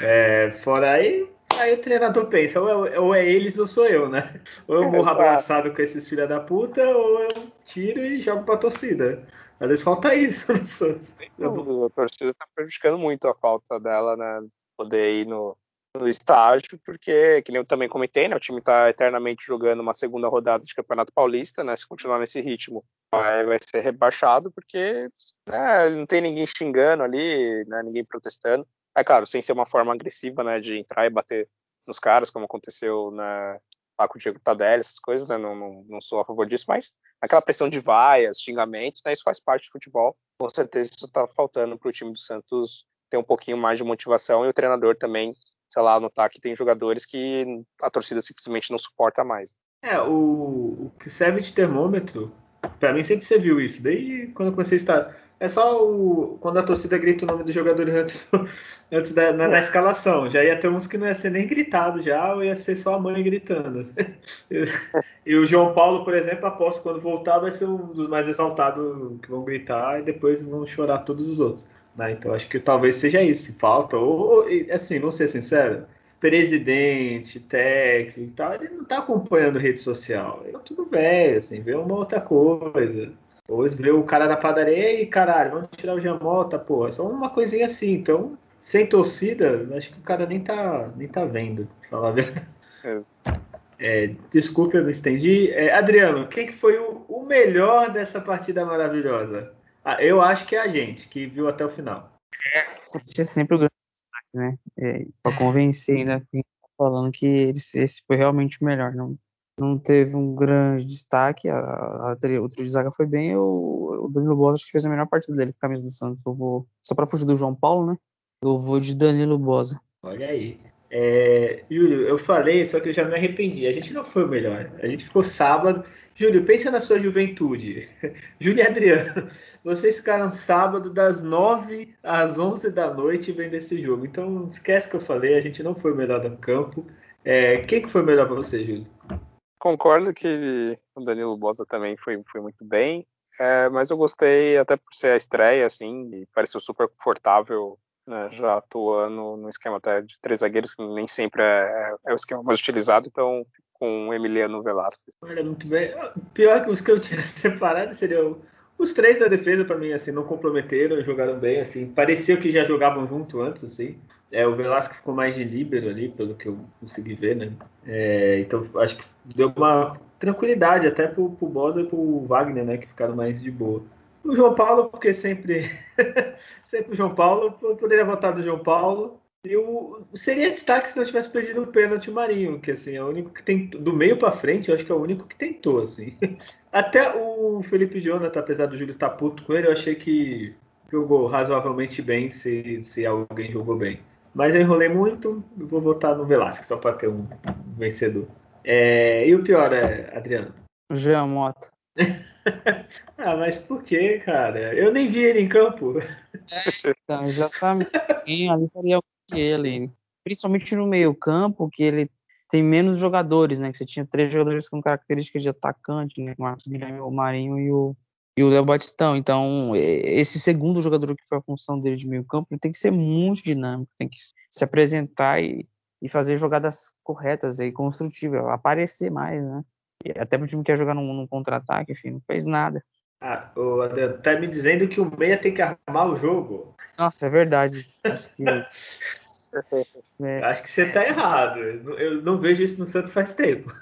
É, fora aí, aí o treinador pensa, ou é, ou é, eles ou sou eu, né? Ou eu morro abraçado com esses filha da puta, ou eu tiro e jogo pra torcida. Às vezes falta isso no Santos. A torcida tá prejudicando muito a falta dela, né? Poder ir no, no estágio, porque, que nem eu também comentei, né? O time tá eternamente jogando uma segunda rodada de Campeonato Paulista, né? Se continuar nesse ritmo, vai, vai ser rebaixado, porque né, não tem ninguém xingando ali, né? Ninguém protestando. É claro, sem ser uma forma agressiva, né? De entrar e bater nos caras, como aconteceu na, lá com o Diego Tadelli, essas coisas, né? Não, não, não, sou a favor disso, mas aquela pressão de vaias, xingamentos, né? Isso faz parte do futebol. Com certeza isso está faltando para o time do Santos ter um pouquinho mais de motivação e o treinador também, sei lá, notar que tem jogadores que a torcida simplesmente não suporta mais. É, o, o que serve de termômetro, para mim sempre você viu isso, desde quando eu comecei a estar é só o, quando a torcida grita o nome do jogador antes, antes da, na, na, escalação. Já ia ter uns que não ia ser nem gritado já, ou ia ser só a mãe gritando. e o João Paulo, por exemplo, aposto quando voltar vai ser um dos mais exaltados que vão gritar e depois vão chorar todos os outros. Né? Então acho que talvez seja isso, falta. Ou, assim, não ser sincero, presidente, técnico e tal, ele não está acompanhando rede social. Ele é tudo velho, assim, vê uma outra coisa. Ou vê o cara na padaria, e caralho, vamos tirar o Jamota, pô. É só uma coisinha assim. Então, sem torcida, acho que o cara nem tá, nem tá vendo, pra falar a verdade. É. É, desculpe, eu me estendi. É, Adriano, quem que foi o, o, melhor dessa partida maravilhosa? Ah, eu acho que é a gente, que viu até o final. É sempre o grande destaque, né? É, pra convencer ainda quem tá falando que esse, esse foi realmente o melhor. Não, não teve um grande destaque. A, a, a, o trio de zaga foi bem. O, o Danilo Bosa que fez a melhor partida dele com a camisa do Santos. Eu vou, só para fugir do João Paulo, né? Eu vou de Danilo Bosa. Olha aí. É, Júlio, eu falei, só que eu já me arrependi. A gente não foi o melhor. A gente ficou sábado. Júlio, pensa na sua juventude. Júlio e Adriano, vocês ficaram sábado das 9 às 11 da noite vendo esse jogo. Então, esquece que eu falei, a gente não foi o melhor do campo. É, quem que foi melhor para você, Júlio? Concordo que o Danilo Bosa também foi, foi muito bem, é, mas eu gostei até por ser a estreia, assim, e pareceu super confortável, né, já atuando no esquema até de três zagueiros, que nem sempre é, é o esquema mais utilizado, então com o Emiliano Velasquez. Olha, muito bem. Pior que os que eu tinha separado seriam os três da defesa, para mim, assim, não comprometeram, jogaram bem, assim, parecia que já jogavam junto antes, assim, é, o Velasco ficou mais de líbero ali, pelo que eu consegui ver, né? É, então acho que deu uma tranquilidade até pro, pro Bosa e pro Wagner, né? Que ficaram mais de boa. O João Paulo, porque sempre, sempre o João Paulo, eu poderia votar no João Paulo. E o, seria destaque se não tivesse perdido o pênalti Marinho, que assim, é o único que tem do meio para frente, eu acho que é o único que tentou, assim. Até o Felipe Jonathan, apesar do Júlio estar tá puto com ele, eu achei que jogou razoavelmente bem se, se alguém jogou bem. Mas eu enrolei muito, vou votar no Velasquez, só para ter um vencedor. É, e o pior é, Adriano? Jean Mota. ah, mas por que, cara? Eu nem vi ele em campo. É, então, exatamente. ali faria ele. Principalmente no meio-campo, que ele tem menos jogadores, né? Que você tinha três jogadores com características de atacante, né? O Marcos Guilherme, o Marinho e o, e o Léo Batistão. Então, esse segundo jogador que foi a função dele de meio campo, ele tem que ser muito dinâmico, tem que se apresentar e, e fazer jogadas corretas e construtivas, aparecer mais, né? E até pro time que quer jogar num, num contra-ataque, enfim, não fez nada. Ah, o Adriano, tá me dizendo que o meia tem que armar o jogo? Nossa, é verdade. Acho que, é. Acho que você tá errado. Eu não vejo isso no Santos faz tempo.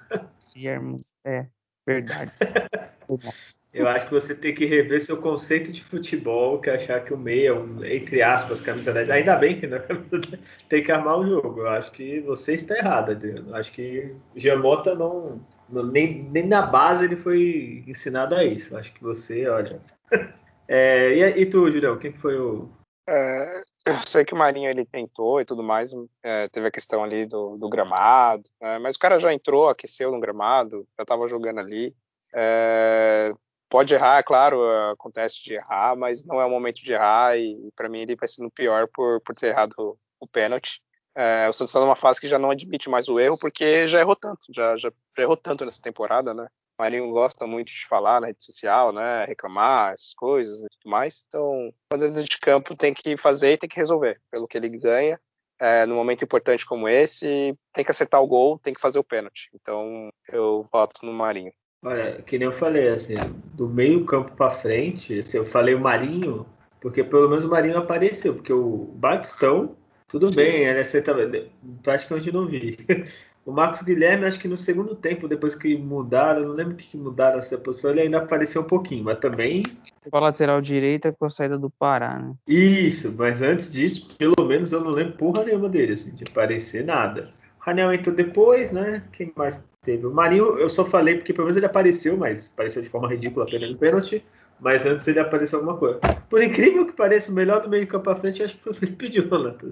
É, verdade. Eu acho que você tem que rever seu conceito de futebol, que é achar que o meia, um, entre aspas, camisa 10, ainda bem que não é camisa 10, tem que armar o jogo. Eu acho que você está errado, Adriano. Eu acho que Giamota não, não, nem, nem na base ele foi ensinado a isso. Eu acho que você, olha. É, e, e, tu, Julião, quem foi o. É, eu sei que o Marinho ele tentou e tudo mais, é, teve a questão ali do, do gramado, né, mas o cara já entrou, aqueceu no gramado, já estava jogando ali. É, pode errar, é claro, acontece de errar, mas não é o momento de errar e para mim ele vai sendo pior por, por ter errado o pênalti. É, o Santos está numa fase que já não admite mais o erro porque já errou tanto, já, já, errou tanto nessa temporada, né? O Marinho gosta muito de falar na rede social, né? Reclamar, essas coisas e tudo mais. Então, dentro de campo tem que fazer e tem que resolver. Pelo que ele ganha, é, num momento importante como esse, tem que acertar o gol, tem que fazer o pênalti. Então, eu voto no Marinho. Olha, que nem eu falei, assim, do meio campo para frente, assim, eu falei o Marinho, porque pelo menos o Marinho apareceu, porque o Batistão, tudo bem, ele aceita, praticamente não vi. O Marcos Guilherme, acho que no segundo tempo, depois que mudaram, não lembro que mudaram essa posição, ele ainda apareceu um pouquinho, mas também. Com a lateral direita com a saída do Pará, né? Isso, mas antes disso, pelo menos eu não lembro porra nenhuma dele, assim, de aparecer nada. O Raniel entrou depois, né? Quem mais teve. O Marinho, eu só falei porque pelo menos ele apareceu, mas apareceu de forma ridícula apenas no pênalti. Mas antes ele apareceu alguma coisa. Por incrível que pareça, o melhor do meio campo pra frente acho que foi o Felipe Jonathan.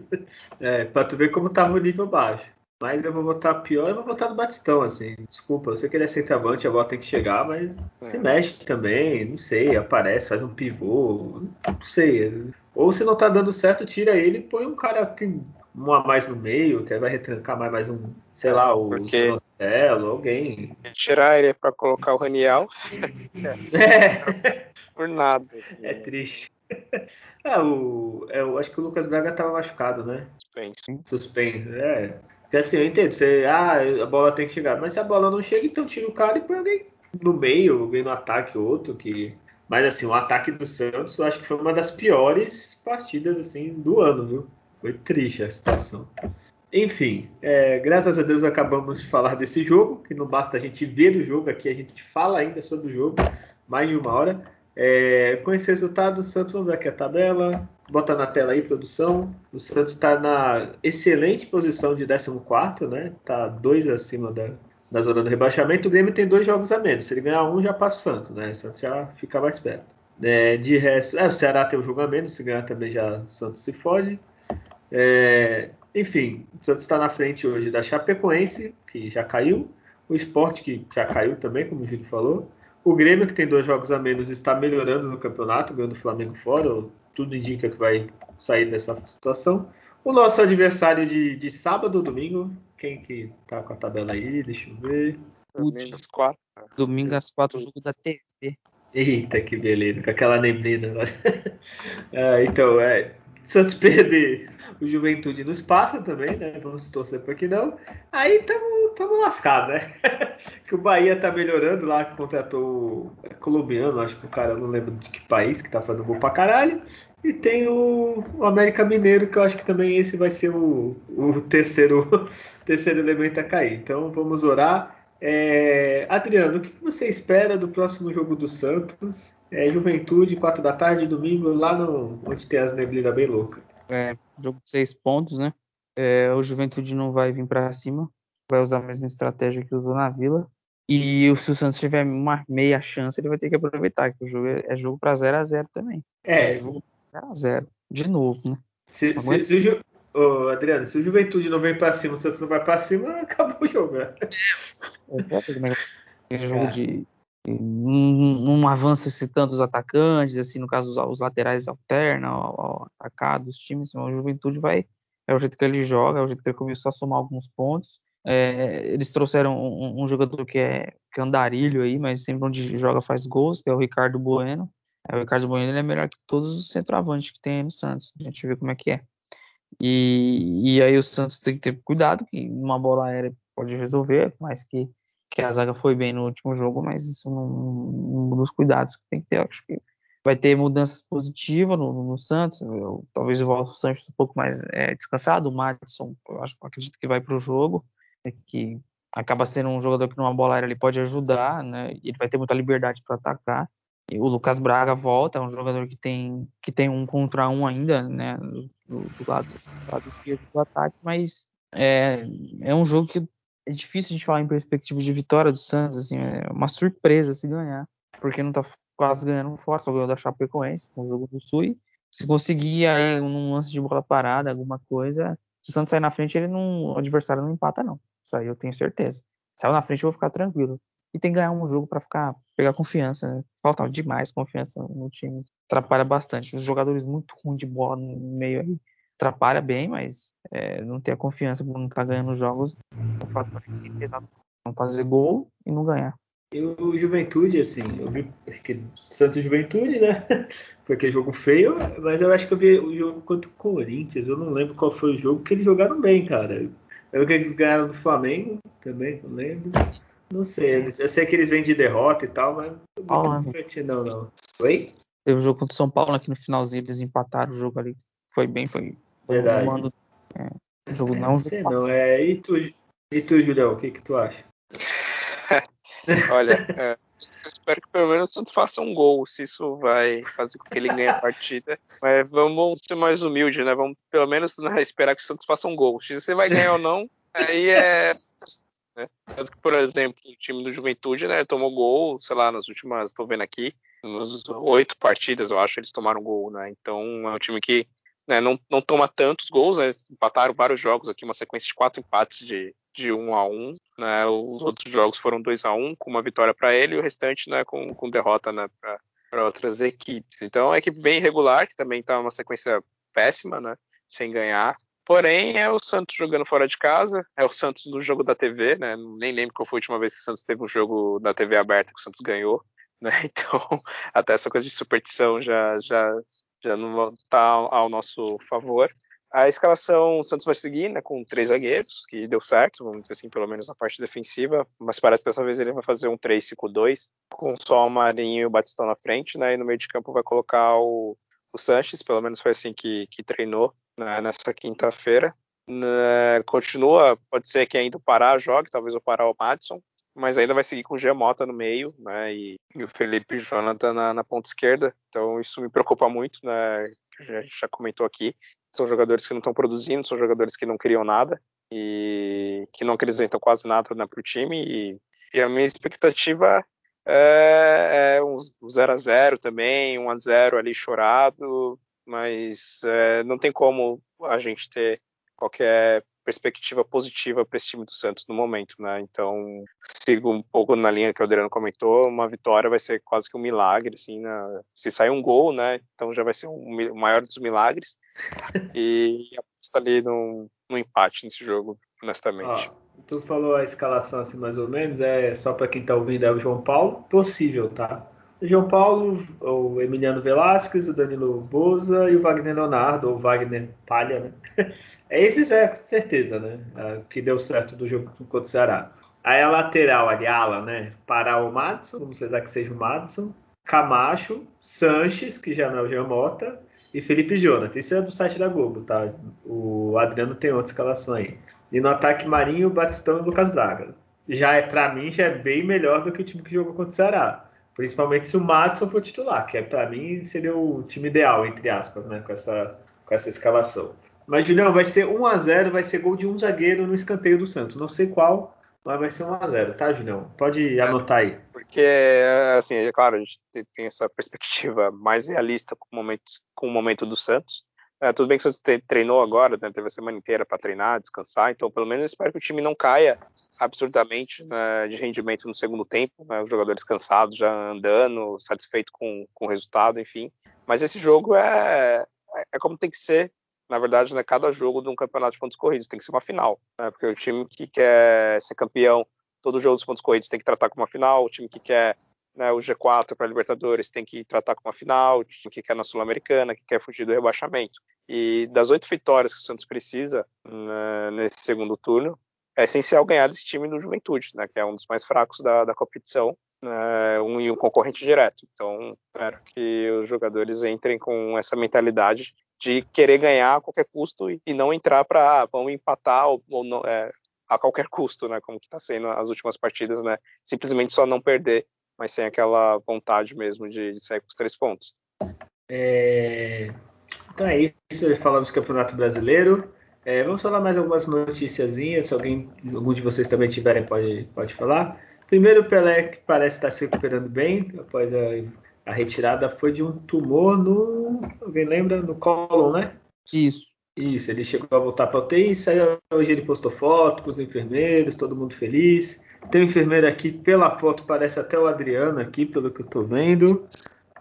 É, pra tu ver como tava o nível baixo. Mas eu vou votar pior, eu vou votar no Batistão, assim. Desculpa, eu sei que ele é centroavante, a bola tem que chegar, mas é. se mexe também, não sei, aparece, faz um pivô, não sei. Ou se não tá dando certo, tira ele e põe um cara que um a mais no meio, que vai retrancar mais, mais um, sei lá, o Porque... Marcelo, alguém. Tirar ele para colocar o Raniel. é. Por nada. Assim, é né? triste. É, o, é, eu acho que o Lucas Braga tava machucado, né? Suspense. Suspense, é. Porque assim, eu entendo, você, ah, a bola tem que chegar, mas se a bola não chega, então tira o cara e põe alguém no meio, alguém no ataque, outro que. Mas assim, o ataque do Santos eu acho que foi uma das piores partidas assim do ano, viu? Foi triste a situação. Enfim, é, graças a Deus acabamos de falar desse jogo, que não basta a gente ver o jogo aqui, a gente fala ainda sobre o jogo, mais de uma hora. É, com esse resultado, o Santos, vamos ver aqui a tabela, bota na tela aí, produção. O Santos está na excelente posição de 14, né? Está dois acima da, da zona do rebaixamento. O Grêmio tem dois jogos a menos. Se ele ganhar um, já passa o Santos, né? O Santos já fica mais perto. É, de resto, é, o Ceará tem um jogo a menos. Se ganhar também, já o Santos se foge. É, enfim, o Santos está na frente hoje da Chapecoense, que já caiu. O Sport, que já caiu também, como o Júlio falou. O Grêmio, que tem dois jogos a menos, está melhorando no campeonato, ganhando o Flamengo fora tudo indica que vai sair dessa situação. O nosso adversário de, de sábado ou domingo, quem que tá com a tabela aí? Deixa eu ver. Domingo às quatro. Domingo às quatro, jogo da TV. Eita, que beleza, com aquela neblina. ah, então, é, Santos perder o Juventude nos passa também, né? Vamos torcer para que não. Aí estamos lascados, né? que o Bahia tá melhorando lá, contratou o colombiano, acho que o cara não lembro de que país, que tá fazendo gol pra caralho. E tem o, o América Mineiro, que eu acho que também esse vai ser o, o terceiro, terceiro elemento a cair. Então vamos orar. É, Adriano, o que você espera do próximo jogo do Santos? É, Juventude, 4 da tarde, domingo, lá no, onde tem as neblinas bem loucas. É, jogo de seis pontos, né? É, o Juventude não vai vir para cima, vai usar a mesma estratégia que usou na Vila. E se o Santos tiver uma meia chance, ele vai ter que aproveitar, que o jogo é, é jogo para 0 a 0 também. É, é jogo 0 a 0 de novo, né? Se, se, se o Ju... Ô, Adriano, se o Juventude não vem para cima, o Santos não vai para cima, acabou o jogo. Né? É, é jogo de não, avança se tanto os atacantes, assim, no caso os, os laterais alternam ao atacar dos times, a Juventude vai, é o jeito que ele joga, é o jeito que ele começou a somar alguns pontos. É, eles trouxeram um, um, jogador que é, que é andarilho aí, mas sempre onde joga faz gols, que é o Ricardo Bueno. É, o Ricardo Bueno é melhor que todos os centroavantes que tem no Santos. A gente vê como é que é. E, e aí o Santos tem que ter cuidado, que uma bola aérea pode resolver, mas que que a zaga foi bem no último jogo, mas isso não, um dos cuidados que tem que ter. Acho que vai ter mudanças positivas no, no Santos. Eu, talvez o Santos um pouco mais é, descansado. O Madison, eu acho, acredito que vai para o jogo, é que acaba sendo um jogador que numa bola aérea ele pode ajudar, né? Ele vai ter muita liberdade para atacar. E o Lucas Braga volta, é um jogador que tem que tem um contra um ainda, né? Do, do lado, do lado esquerdo do ataque, mas é, é um jogo que é difícil a gente falar em perspectiva de vitória do Santos, assim, é uma surpresa se ganhar, porque não tá quase ganhando fora, só ganhou da Chapecoense, com o jogo do Sul, se conseguir aí um lance de bola parada, alguma coisa, se o Santos sair na frente, ele não, o adversário não empata não, isso aí eu tenho certeza. Saiu na frente, eu vou ficar tranquilo. E tem que ganhar um jogo para ficar pegar confiança, né? falta demais confiança no time, atrapalha bastante. Os jogadores muito ruins de bola no meio aí, atrapalha bem, mas é, não ter a confiança por não estar tá ganhando jogos não faz. Não fazer gol e não ganhar. E o Juventude, assim, eu vi que Santos Juventude, né? Foi aquele jogo feio, mas eu acho que eu vi o jogo contra o Corinthians. Eu não lembro qual foi o jogo que eles jogaram bem, cara. Eu que eles ganharam do Flamengo também, não lembro. Não sei, eu sei que eles vêm de derrota e tal, mas não não, não. Oi? Teve o um jogo contra o São Paulo aqui no finalzinho, eles empataram o jogo ali. Foi bem, foi Verdade. Mando, é, jogo não, não sei não. É, e tu, e tu, Julião, o que, que tu acha? Olha, é, eu espero que pelo menos o Santos faça um gol, se isso vai fazer com que ele ganhe a partida. Mas vamos ser mais humildes, né? Vamos pelo menos né, esperar que o Santos faça um gol. Se você vai ganhar ou não, aí é. Né? Tanto que, por exemplo, o time do Juventude, né, tomou gol, sei lá, nas últimas, estou vendo aqui, nas oito partidas, eu acho, eles tomaram gol, né? Então é um time que né, não, não toma tantos gols, né? Empataram vários jogos aqui, uma sequência de quatro empates de, de um a um, né? Os outros jogos foram 2 a 1 um, com uma vitória para ele e o restante, né, com, com derrota, né, para outras equipes. Então é uma equipe bem irregular, que também está uma sequência péssima, né? Sem ganhar. Porém, é o Santos jogando fora de casa, é o Santos no jogo da TV, né? Nem lembro qual foi a última vez que o Santos teve um jogo da TV aberta que o Santos ganhou, né? Então, até essa coisa de superstição já, já, já não está ao nosso favor. A escalação o Santos vai seguir, né, com três zagueiros, que deu certo, vamos dizer assim, pelo menos na parte defensiva, mas parece que dessa vez ele vai fazer um 3-5-2, com só o Marinho e o Batistão na frente, né, e no meio de campo vai colocar o, o Sanches, pelo menos foi assim que, que treinou né, nessa quinta-feira. Né, continua, pode ser que ainda o Pará jogue, talvez o Pará o Madison, mas ainda vai seguir com o Giamota no meio, né, e, e o Felipe Jonathan na, na, ponta esquerda, então isso me preocupa muito, né, a gente já comentou aqui, são jogadores que não estão produzindo, são jogadores que não criam nada, e que não acrescentam quase nada né, para o time, e, e a minha expectativa é, é um 0 a 0 também, 1 a 0 ali chorado, mas é, não tem como a gente ter qualquer perspectiva positiva para esse time do Santos no momento, né? Então sigo um pouco na linha que o Adriano comentou, uma vitória vai ser quase que um milagre, assim, né? se sair um gol, né? Então já vai ser um, o maior dos milagres e aposta ali no, no empate nesse jogo, honestamente. Ah, tu falou a escalação assim mais ou menos, é só para quem tá ouvindo é o João Paulo, possível, tá? João Paulo, o Emiliano Velasquez, o Danilo Boza e o Wagner Leonardo, ou Wagner Palha, né? É esses é certeza, né? É, que deu certo do jogo contra o Ceará. Aí a lateral, ali, ala, né? Parar o Madison, vamos precisar que seja o Madison. Camacho, Sanches, que já não é o Jean Mota, e Felipe Jonathan. Isso é do site da Globo, tá? O Adriano tem outra escalação aí. E no ataque Marinho, Batistão e Lucas Braga. Já é, para mim, já é bem melhor do que o time que jogou contra o Ceará. Principalmente se o Madison for titular, que é, para mim seria o time ideal, entre aspas, né, com essa, com essa escalação. Mas, Julião, vai ser 1 a 0 vai ser gol de um zagueiro no escanteio do Santos. Não sei qual, mas vai ser 1 a 0 tá, Julião? Pode é, anotar aí. Porque, assim, é claro, a gente tem essa perspectiva mais realista com o momento, com o momento do Santos. É, tudo bem que o Santos treinou agora, né, teve a semana inteira para treinar, descansar, então pelo menos eu espero que o time não caia absurdamente né, de rendimento no segundo tempo, né, os jogadores cansados, já andando, satisfeito com, com o resultado, enfim. Mas esse jogo é, é como tem que ser, na verdade, né, cada jogo de um campeonato de pontos corridos, tem que ser uma final, né, porque o time que quer ser campeão, todo jogo dos pontos corridos tem que tratar como uma final, o time que quer né, o G4 para Libertadores tem que tratar como uma final, o time que quer na Sul-Americana, que quer fugir do rebaixamento. E das oito vitórias que o Santos precisa né, nesse segundo turno, é essencial ganhar desse time do Juventude, né, que é um dos mais fracos da, da competição, né, um, e um concorrente direto. Então, espero que os jogadores entrem com essa mentalidade de querer ganhar a qualquer custo e, e não entrar para ah, vamos empatar ou, ou não, é, a qualquer custo, né, como que está sendo as últimas partidas, né, simplesmente só não perder, mas sem aquela vontade mesmo de, de sair com os três pontos. É... Então é isso, falamos do Campeonato Brasileiro. É, vamos falar mais algumas noticiazinhas, se alguém, algum de vocês também tiverem, pode, pode falar. Primeiro, o Pelé, que parece estar se recuperando bem, após a, a retirada, foi de um tumor no. Alguém lembra? No colo, né? Isso. Isso, ele chegou a voltar para UTI, saiu, hoje ele postou foto com os enfermeiros, todo mundo feliz. Tem um enfermeiro aqui, pela foto, parece até o Adriano aqui, pelo que eu estou vendo.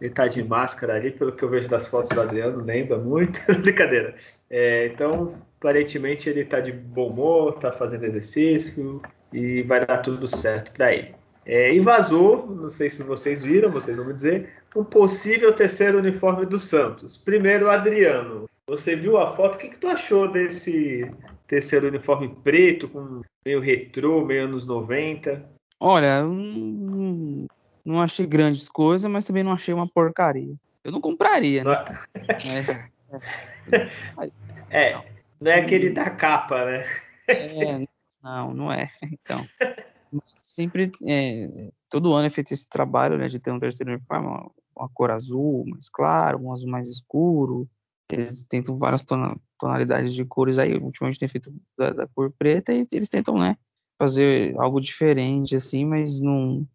Ele tá de máscara ali, pelo que eu vejo das fotos do Adriano, lembra muito. Brincadeira. É, então, aparentemente ele tá de bom humor, tá fazendo exercício e vai dar tudo certo para ele. É, e vazou, não sei se vocês viram, vocês vão me dizer, um possível terceiro uniforme do Santos. Primeiro, Adriano. Você viu a foto? O que, que tu achou desse terceiro uniforme preto, com meio retrô, meio anos 90? Olha, hum, não achei grandes coisas, mas também não achei uma porcaria. Eu não compraria, né? Mas, é, é, não é aquele da capa, né? É, não, não é. Então, sempre, é, todo ano é feito esse trabalho, né, de ter um terceiro uniforme, uma, uma cor azul mais claro, um azul mais escuro. Eles tentam várias tonalidades de cores aí. Ultimamente tem feito da, da cor preta e eles tentam, né, fazer algo diferente, assim, mas não,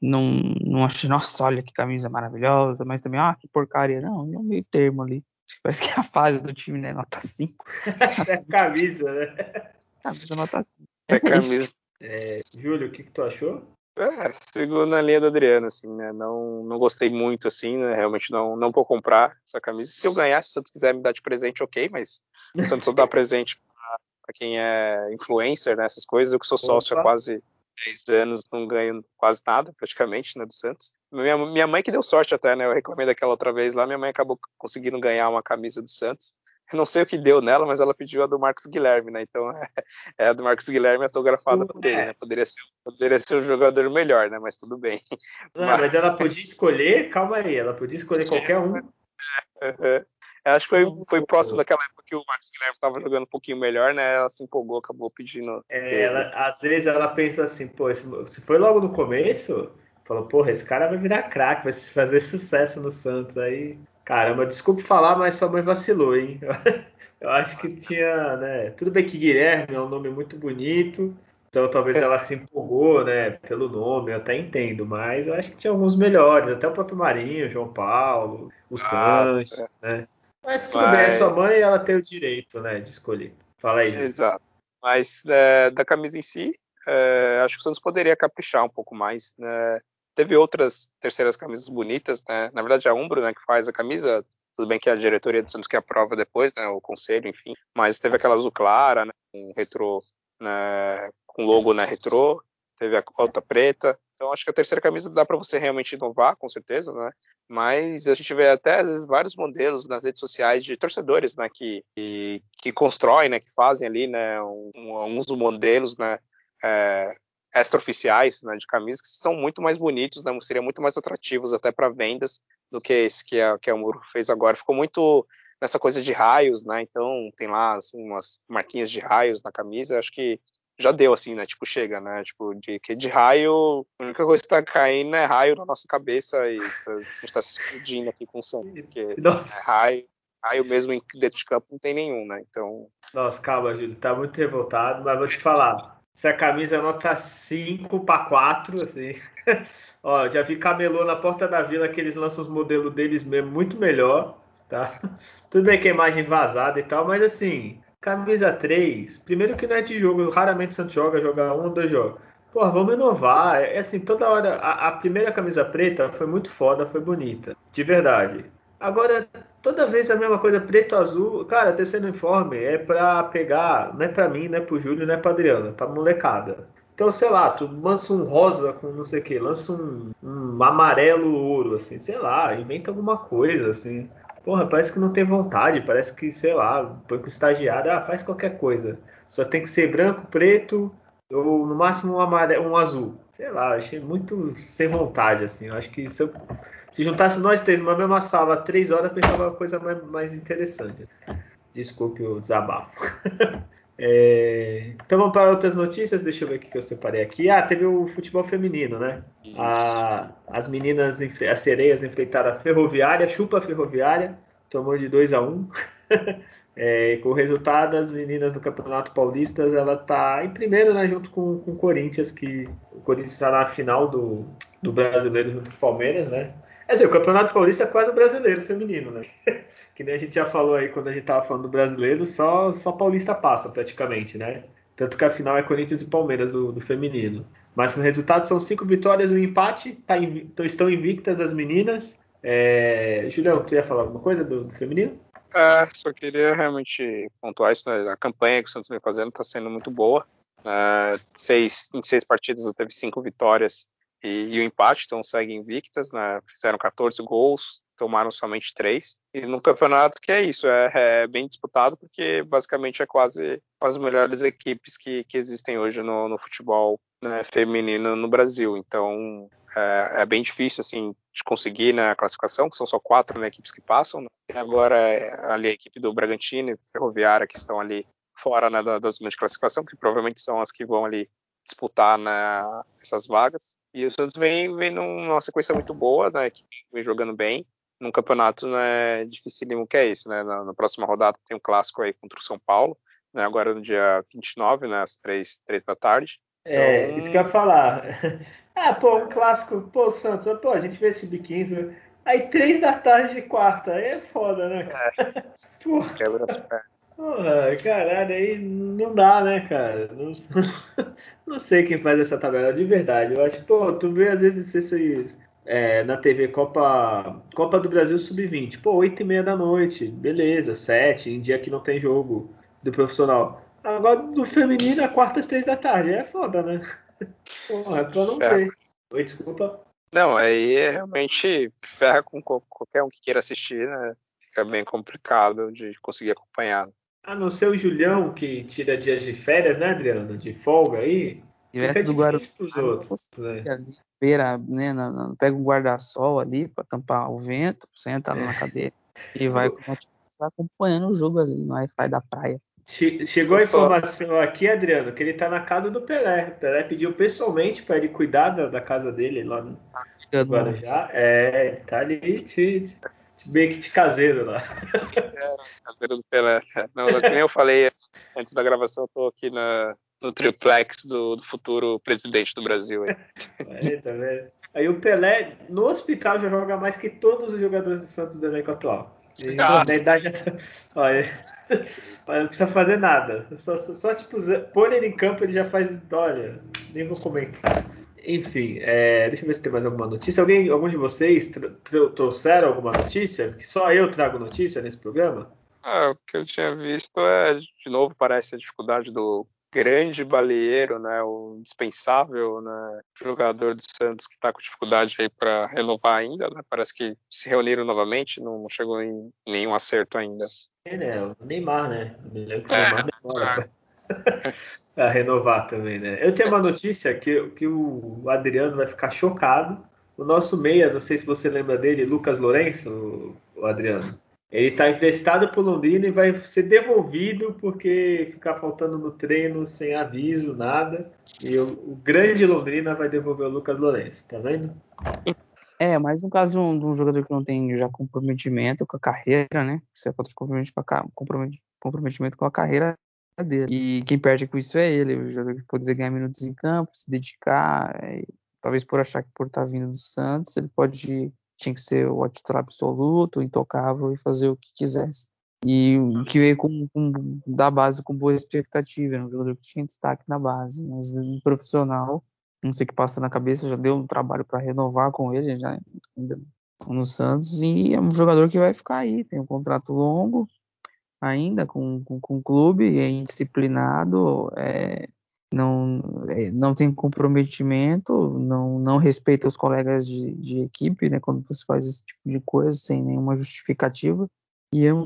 não, não achei, nossa, olha que camisa maravilhosa, mas também, ah, que porcaria. Não, é um meio termo ali. Parece que é a fase do time, né? Nota 5. é camisa, né? Camisa nota 5. É camisa. É, Júlio, o que, que tu achou? É, sigo na linha do Adriano, assim, né? Não, não gostei muito, assim, né? Realmente não, não vou comprar essa camisa. Se eu ganhar, se o Santos quiser me dar de presente, ok, mas o Santos só dá presente para quem é influencer, né? Essas coisas. Eu que sou sócio Opa. há quase 10 anos, não ganho quase nada, praticamente, né? Do Santos. Minha, minha mãe que deu sorte até, né? Eu reclamei daquela outra vez lá, minha mãe acabou conseguindo ganhar uma camisa do Santos. Eu não sei o que deu nela, mas ela pediu a do Marcos Guilherme, né? Então é, é a do Marcos Guilherme autografada por ele, né? Poderia ser, poderia ser um jogador melhor, né? Mas tudo bem. Não, mas... mas... ela podia escolher, calma aí, ela podia escolher qualquer um. É, é, acho que foi, foi próximo daquela época que o Marcos Guilherme estava jogando um pouquinho melhor, né? Ela se empolgou, acabou pedindo. É, ela, às vezes ela pensa assim, pô, se foi logo no começo, falou, porra, esse cara vai virar craque, vai fazer sucesso no Santos. Aí Caramba, desculpe falar, mas sua mãe vacilou, hein? Eu acho que tinha, né? Tudo bem que Guilherme é um nome muito bonito, então talvez ela se empolgou, né? Pelo nome, eu até entendo, mas eu acho que tinha alguns melhores, até o próprio Marinho, João Paulo, o ah, Sanches, é. né? Mas tudo mas... bem, é sua mãe ela tem o direito, né, de escolher. Fala aí. Exato. Mas é, da camisa em si, é, acho que o Santos poderia caprichar um pouco mais, né? Teve outras terceiras camisas bonitas, né? Na verdade, a Umbro, né, que faz a camisa, tudo bem que a diretoria do Santos que aprova depois, né, o conselho, enfim. Mas teve aquela azul clara, né, com retrô, né, com logo né, retrô. Teve a outra preta. Então, acho que a terceira camisa dá para você realmente inovar, com certeza, né? Mas a gente vê até, às vezes, vários modelos nas redes sociais de torcedores, né? Que, que, que constroem, né? Que fazem ali, né? Um, alguns modelos, né? É, extraoficiais né, de camisas que são muito mais bonitos, né, seriam muito mais atrativos até para vendas do que esse que a, que a Muro fez agora. Ficou muito nessa coisa de raios, né? Então tem lá assim, umas marquinhas de raios na camisa. Acho que já deu assim, né? Tipo chega, né? Tipo de que de raio, a única coisa que está caindo é raio na nossa cabeça e tá, a gente está se explodindo aqui com o sangue, porque é raio, raio mesmo em dentro de campo não tem nenhum, né? Então. Nossa, calma, Júlio, tá muito revoltado, mas vou te falar. Essa camisa é nota 5 para 4, assim. Ó, já vi camelô na porta da vila que eles lançam os modelos deles mesmo muito melhor, tá? Tudo bem que a imagem vazada e tal, mas assim, camisa 3, primeiro que não é de jogo, raramente o Santos joga, joga um ou dois jogos. Pô, vamos inovar. É assim, toda hora. A, a, primeira camisa preta foi muito foda, foi bonita. De verdade. Agora, toda vez a mesma coisa, preto, azul. Cara, terceiro uniforme é pra pegar, não é pra mim, não é pro Júlio, não é pra Adriano, é pra molecada. Então, sei lá, tu lança um rosa com não sei o que, lança um, um amarelo ouro, assim, sei lá, inventa alguma coisa, assim. Porra, parece que não tem vontade, parece que, sei lá, põe com estagiário, ah, faz qualquer coisa. Só tem que ser branco, preto, ou no máximo um, amarelo, um azul. Sei lá, achei muito sem vontade, assim. Eu acho que se eu se juntasse nós três numa mesma sala três horas, pensava uma coisa mais, mais interessante. Desculpe o desabafo. é, então vamos para outras notícias. Deixa eu ver o que eu separei aqui. Ah, teve o futebol feminino, né? A, as meninas, as sereias enfrentaram a Ferroviária, chupa a Ferroviária, tomou de 2 a 1 um. É, com o resultado, as meninas do Campeonato Paulista, ela tá em primeiro, né, junto com, com o Corinthians, que o Corinthians está na final do, do Brasileiro junto com o Palmeiras, né? Quer dizer, o Campeonato Paulista é quase o brasileiro feminino, né? que nem a gente já falou aí quando a gente tava falando do brasileiro, só, só Paulista passa praticamente, né? Tanto que a final é Corinthians e Palmeiras do, do feminino. Mas o resultado são cinco vitórias e um empate. Tá estão invictas as meninas. É... Julião, tu ia falar alguma coisa do, do feminino? É, só queria realmente pontuar isso. Né? A campanha que o Santos vem fazendo está sendo muito boa. Uh, seis, em seis partidas teve cinco vitórias e, e o empate, então seguem invictas, né? fizeram 14 gols, tomaram somente três. E no campeonato que é isso, é, é, bem disputado porque basicamente é quase as melhores equipes que, que existem hoje no, no futebol né, feminino no Brasil. Então é, é, bem difícil assim de conseguir na né, classificação, que são só quatro né, equipes que passam. Né? E agora é ali a equipe do Bragantino e Ferroviária que estão ali fora né, da, das zonas de classificação, que provavelmente são as que vão ali disputar né, essas vagas. E o Santos vem, vem numa sequência muito boa, né, que vem jogando bem, num campeonato né, dificílimo que é esse. Né, na, na, próxima rodada tem um clássico aí contra o São Paulo, né, agora no dia 29, né, às 3, 3 da tarde. É, então... isso que eu ia falar. Ah, pô, um clássico, pô, Santos, pô, a gente vê esse sub-15, aí três da tarde de quarta, aí é foda, né? É. Porra. Quebra as pernas. Porra, caralho, aí não dá, né, cara? Não, não sei quem faz essa tabela de verdade. Eu acho pô, tu vê às vezes esses é, na TV Copa, Copa do Brasil Sub-20. Pô, 8 e meia da noite, beleza, 7, em dia que não tem jogo do profissional. Agora do feminino é quartas, três da tarde. É foda, né? Porra, é pra não ver. Oi, desculpa. Não, aí é realmente ferra com qualquer um que queira assistir, né? Fica bem complicado de conseguir acompanhar. A não ser o Julião, que tira dias de férias, né, Adriano? De folga aí. Direto do Guarujá. outros, né? pega um guarda-sol ali para tampar o vento, senta é. na cadeira e vai acompanhando o jogo ali no Wi-Fi da praia. Chegou a informação aqui, Adriano, que ele tá na casa do Pelé. O Pelé pediu pessoalmente para ele cuidar da, da, casa dele lá no, ah, Guarujá. É, tá ali, te, te, meio que de caseiro lá. É, caseiro do Pelé. Não, como eu falei antes da gravação, eu tô aqui na, no triplex do, do, futuro presidente do Brasil. Aí. É, tá vendo? Aí o Pelé, no hospital, já joga mais que todos os jogadores do Santos do elenco atual. Na idade, olha, não precisa fazer nada. Só, só, só, tipo, pôr ele em campo, ele já faz. Olha, nem vou comentar. Enfim, é, deixa eu ver se tem mais alguma notícia. Alguém, algum de vocês trouxeram alguma notícia? Que só eu trago notícia nesse programa? Ah, o que eu tinha visto é, de novo, parece a dificuldade do grande baleeiro, né, o indispensável né, jogador do Santos que está com dificuldade aí para renovar ainda, né? Parece que se reuniram novamente, não chegou em nenhum acerto ainda. É, né? O Neymar, né? O Neymar demora é. para renovar também, né? Eu tenho uma notícia que, que o Adriano vai ficar chocado. O nosso meia, não sei se você lembra dele, Lucas Lourenço, o Adriano. Ele está emprestado para o Londrina e vai ser devolvido porque ficar faltando no treino sem aviso, nada. E o, o grande Londrina vai devolver o Lucas Lourenço, tá vendo? É, mais um caso de um, de um, jogador que não tem já comprometimento com a carreira, né? Você pode comprometimento, comprometimento com a carreira dele. E quem perde com isso é ele, o jogador que poderia ganhar minutos em campo, se dedicar, é, talvez por achar que por estar tá vindo do Santos, ele pode tinha que ser o titular absoluto, intocável e fazer o que quisesse. E o que veio com, com, da base com boa expectativa, era um jogador que tinha destaque na base, mas no profissional, não sei o que passa na cabeça, já deu um trabalho para renovar com ele, já ainda no Santos, e é um jogador que vai ficar aí, tem um contrato longo ainda com, com, com o clube, é indisciplinado, é, não, é, não tem comprometimento, não, não respeita os colegas de, de equipe, né, quando você faz esse tipo de coisa sem nenhuma justificativa, e é um,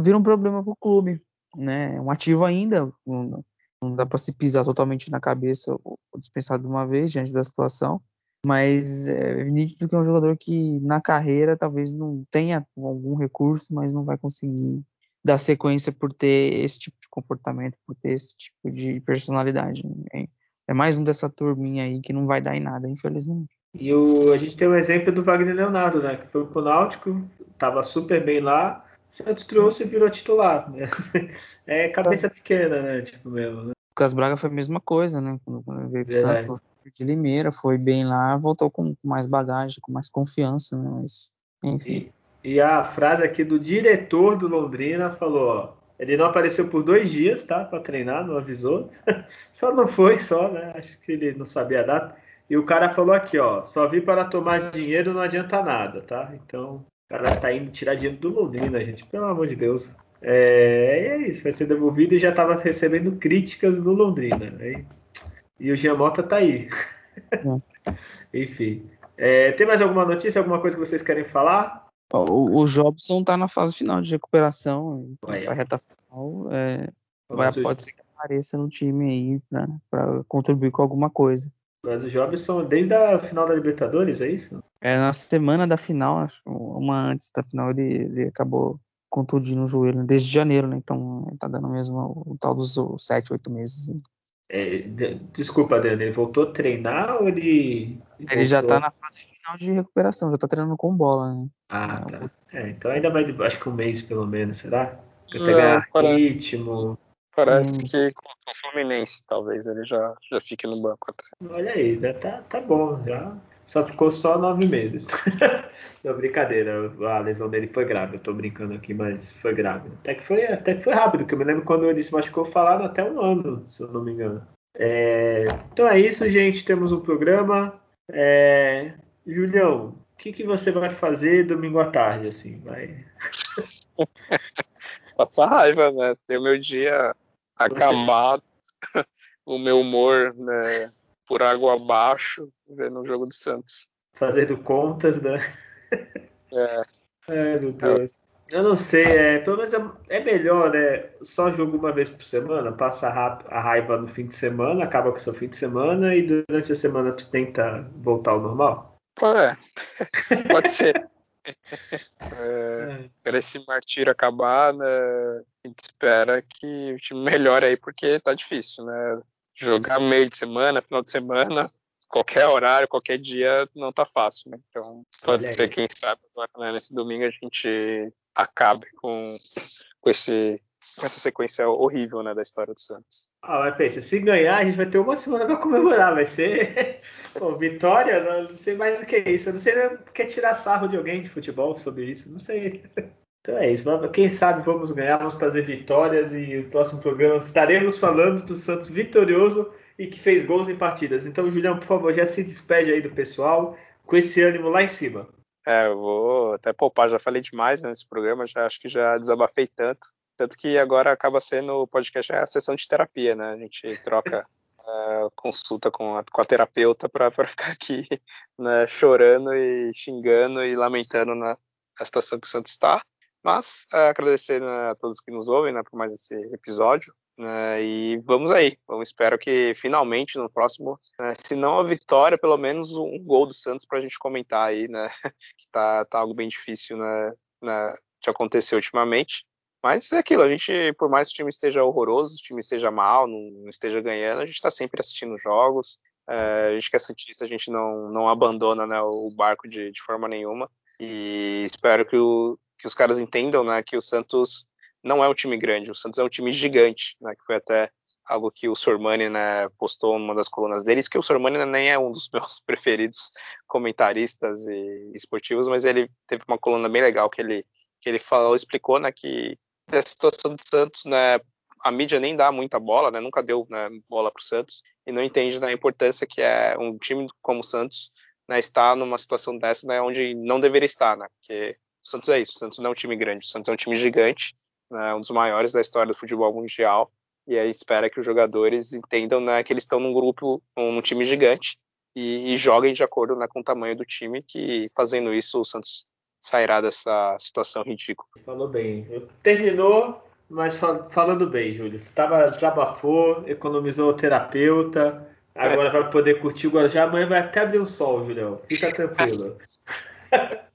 vira um problema para o clube, né, é um ativo ainda, não, não dá para se pisar totalmente na cabeça ou dispensar de uma vez diante da situação, mas é nítido que é um jogador que na carreira talvez não tenha algum recurso, mas não vai conseguir dar sequência por ter esse tipo de comportamento, por ter esse tipo de personalidade. É, é mais um dessa turminha aí que não vai dar em nada, infelizmente. E o, a gente tem o um exemplo do Wagner Leonardo, né? Que foi pro Náutico, tava super bem lá, Santos trouxe e virou titular. Né? É cabeça pequena, né? Tipo mesmo, né? O Lucas Braga foi a mesma coisa, né? Quando veio pro é. Santos, de Limeira, foi bem lá, voltou com mais bagagem, com mais confiança, né? Mas, enfim. E a frase aqui do diretor do Londrina falou: ó, ele não apareceu por dois dias, tá? Para treinar, não avisou. só não foi, só, né? Acho que ele não sabia a data. E o cara falou aqui, ó, só vi para tomar dinheiro, não adianta nada, tá? Então, o cara tá indo tirar dinheiro do Londrina, gente, pelo amor de Deus. É, é isso, vai ser devolvido e já estava recebendo críticas do Londrina. Né? E o Giamota tá aí. É. Enfim. É, tem mais alguma notícia, alguma coisa que vocês querem falar? O, o Jobson está na fase final de recuperação, nessa reta final. É, vai, pode ser que apareça no time aí para contribuir com alguma coisa. Mas o Jobson, desde a final da Libertadores, é isso? É, na semana da final, acho, uma antes da final, ele, ele acabou contundindo o joelho, desde janeiro, né? Então tá dando mesmo o tal dos 7, 8 meses. É, desculpa, Dani, ele voltou a treinar ou ele. Ele voltou... já tá na fase final de recuperação, já tá treinando com bola, né? Ah, tá. É, então ainda vai, acho que um mês pelo menos, será? Até ganhar ritmo. Parece hum. que contra o Fluminense, talvez ele já, já fique no banco até. Olha aí, já tá, tá bom, já. Só ficou só nove meses. Não, brincadeira, a lesão dele foi grave. Eu tô brincando aqui, mas foi grave. Até que foi, até que foi rápido, que eu me lembro quando ele se machucou, falaram até um ano, se eu não me engano. É... Então é isso, gente. Temos um programa. É... Julião, o que, que você vai fazer domingo à tarde, assim? Vai. Passar raiva, né? Ter o meu dia acabado, o meu humor, né? Por água abaixo, vendo o jogo do Santos. Fazendo contas, né? É. Ai, meu Deus. Eu não sei, é, pelo menos é, é, melhor, né? Só jogo uma vez por semana, passa a raiva no fim de semana, acaba com o seu fim de semana e durante a semana tu tenta voltar ao normal? É, pode ser. É, é. esse martírio acabar, né, a gente espera que o time melhore aí, porque tá difícil, né? Jogar meio de semana, final de semana, qualquer horário, qualquer dia, não tá fácil, né? Então, pode ser, quem sabe, agora, né, nesse domingo a gente acabe com, com esse essa sequência horrível né, da história do Santos. Ah, mas pensa, se ganhar, a gente vai ter uma semana para comemorar. Vai ser Pô, vitória, não sei mais o que é isso. Eu não sei quer tirar sarro de alguém de futebol sobre isso. Não sei. Então é isso. Quem sabe vamos ganhar, vamos trazer vitórias e no próximo programa estaremos falando do Santos vitorioso e que fez gols em partidas. Então, Julião, por favor, já se despede aí do pessoal com esse ânimo lá em cima. É, eu vou até poupar, já falei demais né, nesse programa, já acho que já desabafei tanto. Tanto que agora acaba sendo o podcast é a sessão de terapia, né? A gente troca uh, consulta com a, com a terapeuta para ficar aqui né, chorando e xingando e lamentando na, na situação que o Santos está. Mas uh, agradecer né, a todos que nos ouvem né, por mais esse episódio. Né, e vamos aí. Vamos, espero que finalmente no próximo, né, se não a vitória, pelo menos um gol do Santos para a gente comentar aí, né? Que tá, tá algo bem difícil né, né, de acontecer ultimamente. Mas é aquilo, a gente, por mais que o time esteja horroroso, o time esteja mal, não esteja ganhando, a gente está sempre assistindo jogos. É, a gente que é Santista, a gente não, não abandona né, o barco de, de forma nenhuma. E espero que, o, que os caras entendam né, que o Santos não é um time grande, o Santos é um time gigante, né, que foi até algo que o Sormani né, postou numa das colunas deles, que o Sormani nem é um dos meus preferidos comentaristas e esportivos, mas ele teve uma coluna bem legal que ele, que ele falou, explicou né, que da situação do Santos, né, a mídia nem dá muita bola, né, nunca deu né, bola para o Santos e não entende da importância que é um time como o Santos né, estar numa situação dessa, né, onde não deveria estar, né, porque o Santos é isso, o Santos não é um time grande, o Santos é um time gigante, né, um dos maiores da história do futebol mundial e aí espera que os jogadores entendam né, que eles estão num grupo, num time gigante e, e joguem de acordo né, com o tamanho do time, que fazendo isso o Santos sairá dessa situação ridícula. Falou bem. Terminou, mas fal falando bem, Júlio. Tava, desabafou, economizou o terapeuta, agora vai poder curtir o Guarujá. Amanhã vai até abrir o sol, Julião. Fica tranquilo.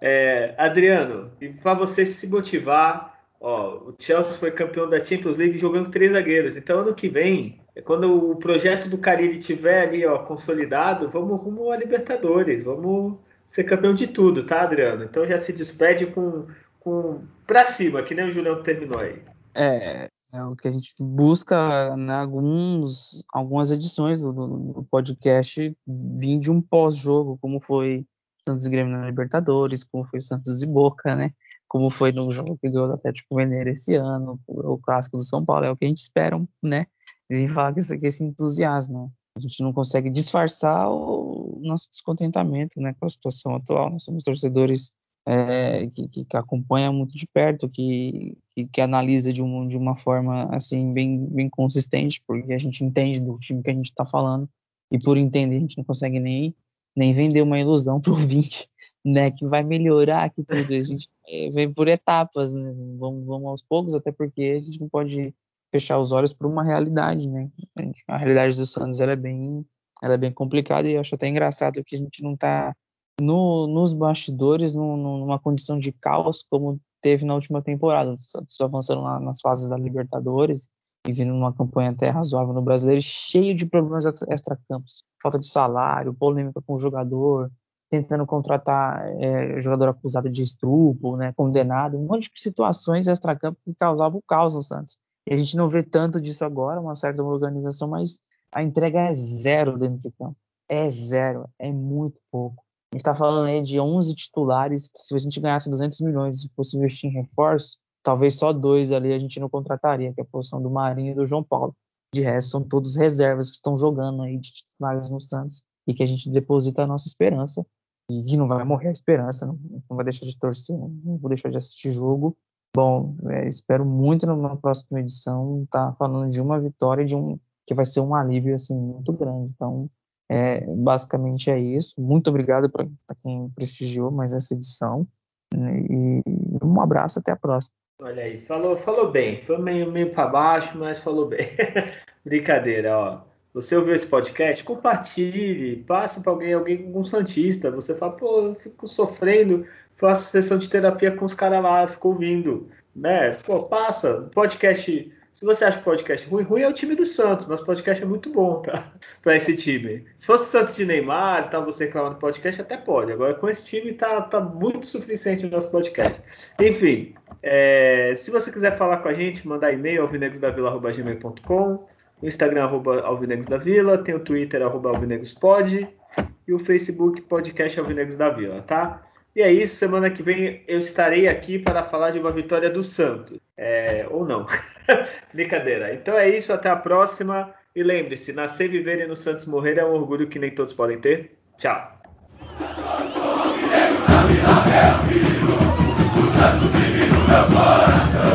é, Adriano, e para você se motivar, ó, o Chelsea foi campeão da Champions League jogando três zagueiros. Então, ano que vem, quando o projeto do Carille estiver ali ó, consolidado, vamos rumo a Libertadores. Vamos ser campeão de tudo, tá, Adriano? Então já se despede com, com pra cima, que nem o Julião terminou aí. É, é o que a gente busca né, alguns, algumas edições do, do podcast vir de um pós-jogo, como foi Santos e Grêmio na Libertadores, como foi Santos e Boca, né? Como foi no jogo que ganhou do Atlético Mineiro esse ano, o clássico do São Paulo, é o que a gente espera, né? Vim falar com esse, esse entusiasmo. A gente não consegue disfarçar o nosso descontentamento né, com a situação atual. Nós somos torcedores é, que, que, que, acompanham muito de perto, que, que, que analisa de, um, de uma forma assim bem, bem consistente, porque a gente entende do time que a gente está falando, e por entender a gente não consegue nem, nem vender uma ilusão para o ouvinte, né, que vai melhorar que tudo. A gente é, vem por etapas, né, vamos, vamos aos poucos, até porque a gente não pode fechar os olhos para uma realidade, né? A realidade do Santos ela é bem, ela é bem complicada e eu acho até engraçado que a gente não está no, nos bastidores numa condição de caos como teve na última temporada. O Santos avançando lá nas fases da Libertadores e vindo numa campanha até razoável no Brasileiro, cheio de problemas extra-campos, falta de salário, polêmica com o jogador, tentando contratar é, jogador acusado de estupro, né, condenado, um monte de situações extra-campo que causavam o caos no Santos E a gente não vê tanto disso agora, uma certa organização, mas a entrega é zero dentro do campo. É zero, é muito pouco. A gente está falando aí de 11 titulares que se a gente ganhasse 200 milhões e fosse investir em reforço, talvez só dois ali a gente não contrataria, que é a posição do Marinho e do João Paulo. De resto, são todos reservas que estão jogando aí de titulares no Santos e que a gente deposita a nossa esperança e que não vai morrer a esperança, não, não vai deixar de torcer, não vou deixar de assistir jogo. Bom, é, espero muito na próxima edição estar tá falando de uma vitória de um que vai ser um alívio assim muito grande. Então, é, basicamente é isso. Muito obrigado para quem prestigiou mais essa edição né, e um abraço até a próxima. Olha aí, falou, falou bem. Foi meio, meio para baixo, mas falou bem. Brincadeira, ó. Você ouviu esse podcast? Compartilhe, passe para alguém, alguém, algum santista. Você fala, pô, eu fico sofrendo, faço sessão de terapia com os caras lá, fico ouvindo, né? Pô, passa. Podcast se você acha o podcast ruim, ruim é o time do Santos. Nosso podcast é muito bom, tá? Para esse time. Se fosse o Santos de Neymar e tal, você reclamar do podcast, até pode. Agora, com esse time, tá, tá muito suficiente o nosso podcast. Enfim, é, se você quiser falar com a gente, mandar e-mail alvinegrosdavila.gmail.com o Instagram, arroba alvinegrosdavila, tem o Twitter, arroba alvinegrospod e o Facebook, podcast Alvinegros da Vila, tá? E é isso, semana que vem eu estarei aqui para falar de uma vitória do Santos. É, ou não. Brincadeira. Então é isso, até a próxima. E lembre-se, nascer, viver e no Santos morrer é um orgulho que nem todos podem ter. Tchau. Santos,